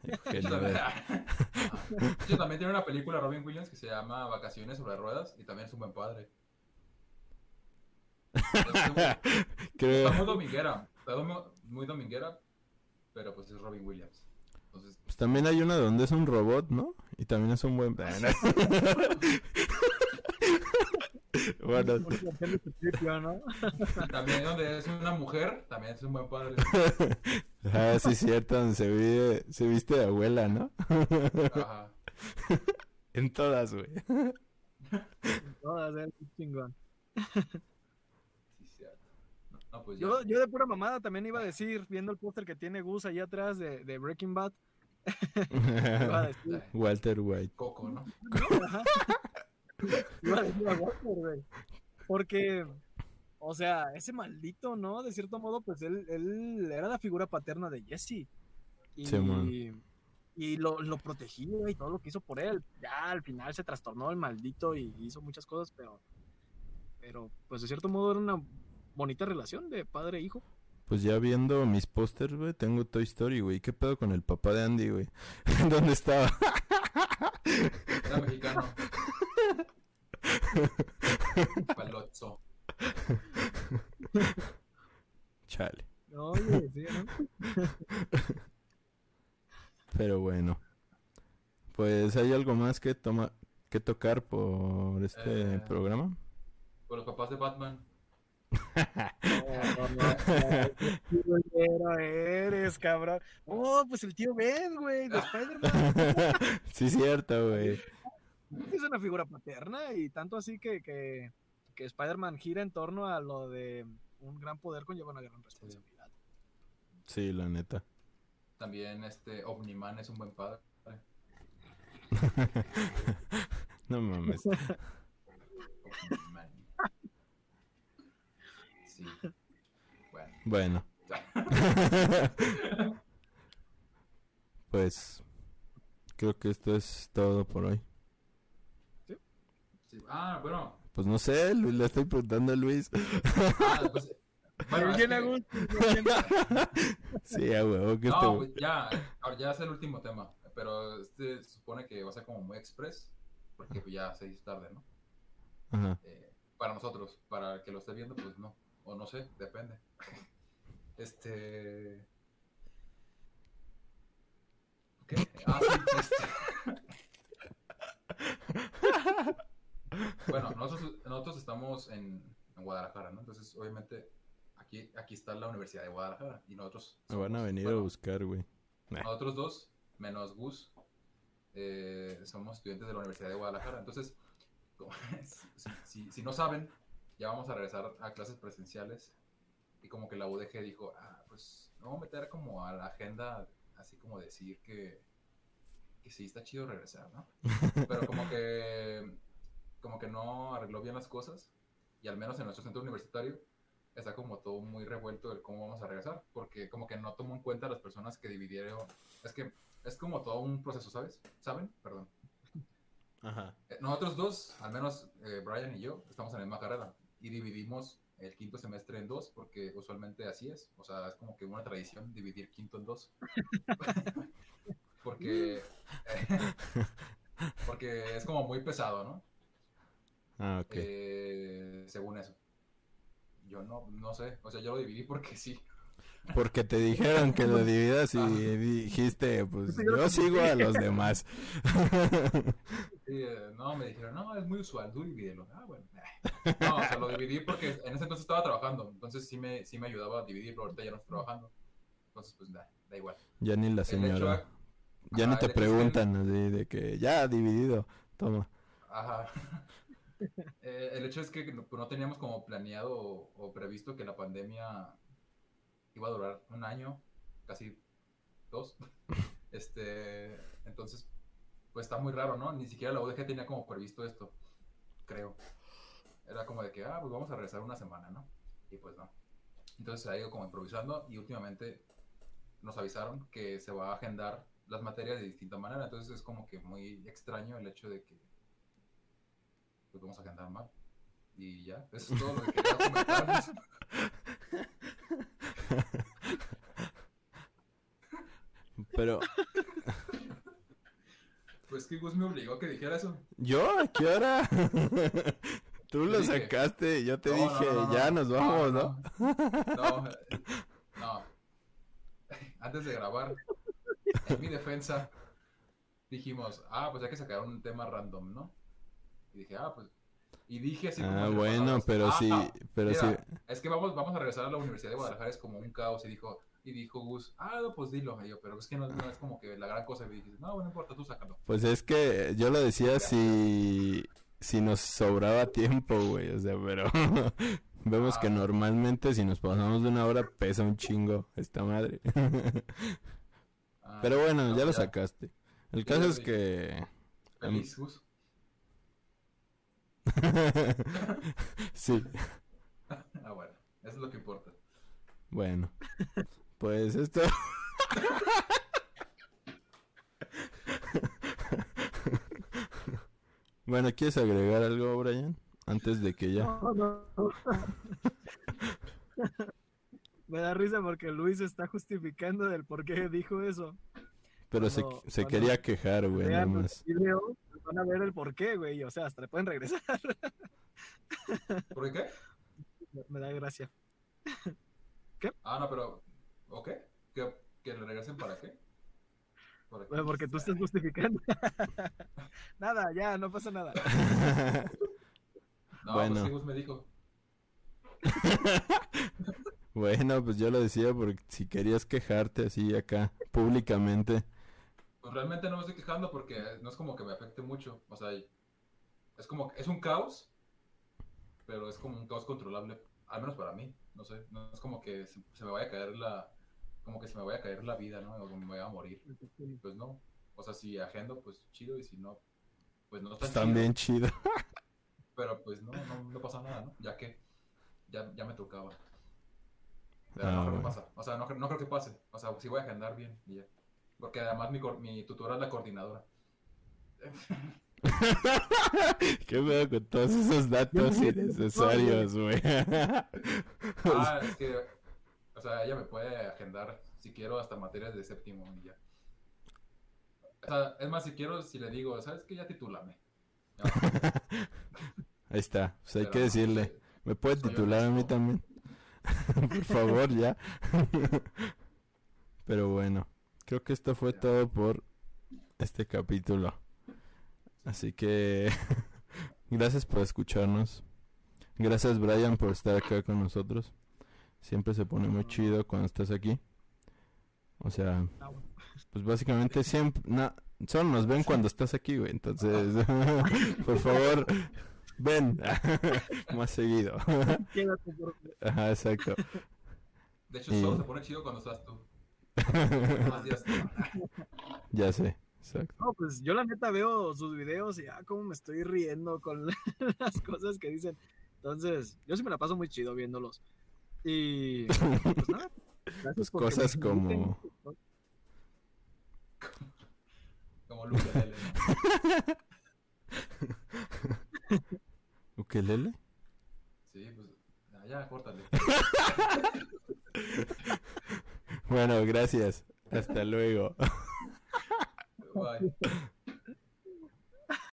Yo también, yo también tiene una película Robin Williams que se llama Vacaciones sobre ruedas y también es un buen padre. Creo... Está muy dominguera. Está muy, dominguera, pero pues es Robin Williams. Entonces, Pues también hay una donde es un robot, ¿no? Y también es un buen... También donde es una mujer, también es un buen padre. ah, sí es cierto, donde se, vive, se viste de abuela, ¿no? Ajá. en todas, güey. Todas, eh, qué chingón. Sí, cierto. No, no, pues. Yo, yo de pura mamada también iba a decir, viendo el póster que tiene Gus allá atrás de, de Breaking Bad, iba a decir, Walter White. Coco, ¿no? ¿no? Ajá. Iba a decir a Walter, güey. Porque, o sea, ese maldito, ¿no? De cierto modo, pues él, él era la figura paterna de Jesse. Y, Simón. y lo, lo protegía y todo lo que hizo por él. Ya al final se trastornó el maldito y hizo muchas cosas, pero, pero pues de cierto modo era una bonita relación de padre e hijo. Pues ya viendo mis pósters, güey, tengo Toy Story, güey. ¿Qué pedo con el papá de Andy, güey? ¿Dónde estaba? Era mexicano. Palozzo. Chale. Oye, sí, ¿no? Pero bueno. Pues hay algo más que toma que tocar por este Eh. programa. Por los papás de Batman. No, no, no, qué culero eres, cabrón. Oh, pues el tío Ben, güey, de Spider-Man. sí, cierto, güey. Es una figura paterna y tanto así que, que, que Spider-Man gira en torno a lo de un gran poder conlleva una gran responsabilidad. Sí, la neta. También este Omniman es un buen padre. no mames. Sí. Bueno. Bueno, pues creo que esto es todo por hoy. Sí. Ah, bueno. Pues no sé, Luis, le estoy preguntando a Luis. Ah, pues, bueno, Bien a gusto, sí, a huevo, que No, pues ya, ahora ya es el último tema, pero este se supone que va a ser como muy express, porque pues ya se hizo tarde, ¿no? Ajá. Eh, para nosotros, para el que lo esté viendo, pues no, o no sé, depende. Este... ¿Qué? Ah, sí, este... Bueno, nosotros, nosotros estamos en, en Guadalajara, ¿no? Entonces, obviamente, aquí, aquí está la Universidad de Guadalajara y nosotros... Me van a venir a buscar, güey. nosotros dos, menos Gus, eh, somos estudiantes de la Universidad de Guadalajara. Entonces, si, si- no saben, ya vamos a regresar a clases presenciales. Y como que la UDG dijo, ah, pues vamos a meter como a la agenda, así como decir que, que sí está chido regresar, ¿no? Pero como que, como que no arregló bien las cosas. Y al menos en nuestro centro universitario está como todo muy revuelto de cómo vamos a regresar, porque como que no tomó en cuenta las personas que dividieron, es que es como todo un proceso, ¿sabes? ¿Saben? Perdón. Ajá. Eh, Nosotros dos, al menos eh, Brian y yo, estamos en la misma carrera y dividimos el quinto semestre en dos, porque usualmente así es, o sea, es como que una tradición dividir quinto en dos. porque, porque es como muy pesado, ¿no? Ah, ok. Eh, según eso. Yo no, no sé, o sea, yo lo dividí porque sí. Porque te dijeron que lo dividas y Ajá. dijiste, pues yo sigo a los demás. Sí, eh, no, me dijeron, no, es muy usual, tú divídelo. Ah, bueno. No, o sea, lo dividí porque en ese entonces estaba trabajando, entonces sí me, sí me ayudaba a dividirlo, ahorita ya no estoy trabajando. Entonces, pues da, da igual. ya ni la El hecho señora. a- Ya Ajá, te que el- preguntan así de que ya dividido. Toma. Ajá. Eh, el hecho es que no, pues, teníamos como planeado o, o previsto que la pandemia iba a durar un año, casi dos. Este, entonces, pues está muy raro, ¿no? Ni siquiera la UDG tenía como previsto esto, creo. Era como de que, ah, pues vamos a regresar una semana, ¿no? Y pues no. Entonces se ha ido como improvisando y últimamente nos avisaron que se va a agendar las materias de distinta manera, entonces es como que muy extraño el hecho de que pues vamos a agendar mal. Y ya, eso es todo lo que quería comentarles. Pero, Pues que Gus me obligó a que dijera eso. ¿yo? ¿A qué hora? Tú lo dije- sacaste yo te No, dije, no, no, ya no. nos vamos, ¿no? No, no. Antes de grabar, en mi defensa, dijimos, ah, pues hay que sacar un tema random, ¿no? Y dije, ah, pues. Y dije así como Ah, bueno, pero "Ah, sí, pero mira, sí. Es que vamos, vamos a regresar a la Universidad de Guadalajara, es como un caos. Y dijo, y dijo Gus, ah, no, pues dilo. Y yo, pero es que no, no es como que la gran cosa. Y dije, no, bueno, no importa, tú sácalo. Pues es que yo lo decía si, si nos sobraba tiempo, güey, o sea, pero vemos que Ah. normalmente si nos pasamos de una hora pesa un chingo esta madre. Ah, Pero bueno, no, ya lo sacaste. El Ya caso es que... Feliz, Gus. sí, Ah, bueno, eso es lo que importa. bueno. Pues esto... bueno, ¿quieres agregar algo, Brian? Antes de que ya... No, no. Me da risa porque Luis está justificando del por qué dijo eso. Pero se, Cuando- se cuando quería quejar, güey, nada más. el video, van a ver el por qué, güey. O sea, hasta le pueden regresar. ¿Por qué? Me- da gracia. Ah, no, pero. ¿O qué? ¿Que, que le regresen para qué? ¿Por qué? Bueno, porque tú estás justificando. nada, ya, no pasa nada. No, Bueno. pues sí, Gus me dijo. Bueno, pues yo lo decía porque si querías quejarte así acá, públicamente. Pues realmente no me estoy quejando porque no es como que me afecte mucho. O sea, es como. Es un caos, pero es como un caos controlable. Al menos para mí. No sé. No es como que se, se me vaya a caer la. Como que se me vaya a caer la vida, ¿no? O me vaya a morir. Pues no. O sea, si agendo, pues chido. Y si no, pues no está Están chido. bien chido. Pero pues no, no, no pasa nada, ¿no? Ya que ya, ya me tocaba. Pero Ah, no creo bueno. que pasa. O sea, no, creo- no creo que pase. O sea, sí voy a agendar bien y ya. Porque además mi, mi tutora es la coordinadora. ¿Qué pedo con todos esos datos innecesarios, güey? ah, es que, o sea, ella me puede agendar si quiero hasta materias de séptimo y ya. O sea, es más, si quiero, si le digo, ¿sabes qué? Ya titúlame. Ya, Ahí está, pues hay pero que decirle. soy- ¿Me puede titular a mí también? Por favor, ya. Pero bueno, creo que esto fue todo por este capítulo. Así que gracias por escucharnos. Gracias Brian por estar acá con nosotros. Siempre se pone muy chido cuando estás aquí. O sea, pues básicamente siempre, na- solo nos ven cuando estás aquí, güey. Entonces, por favor, ven más seguido. Ajá, exacto. De hecho, Y- solo se pone chido cuando estás tú. Ya sé, exacto. No, pues yo la neta veo sus videos y ah, cómo me estoy riendo con las cosas que dicen. Entonces, yo sí me la paso muy chido viéndolos. Y pues nada. Pues cosas como- Como Luke L. ¿Ukelele? Sí, pues. ah, Ya, córtale. Bueno, gracias. Hasta luego.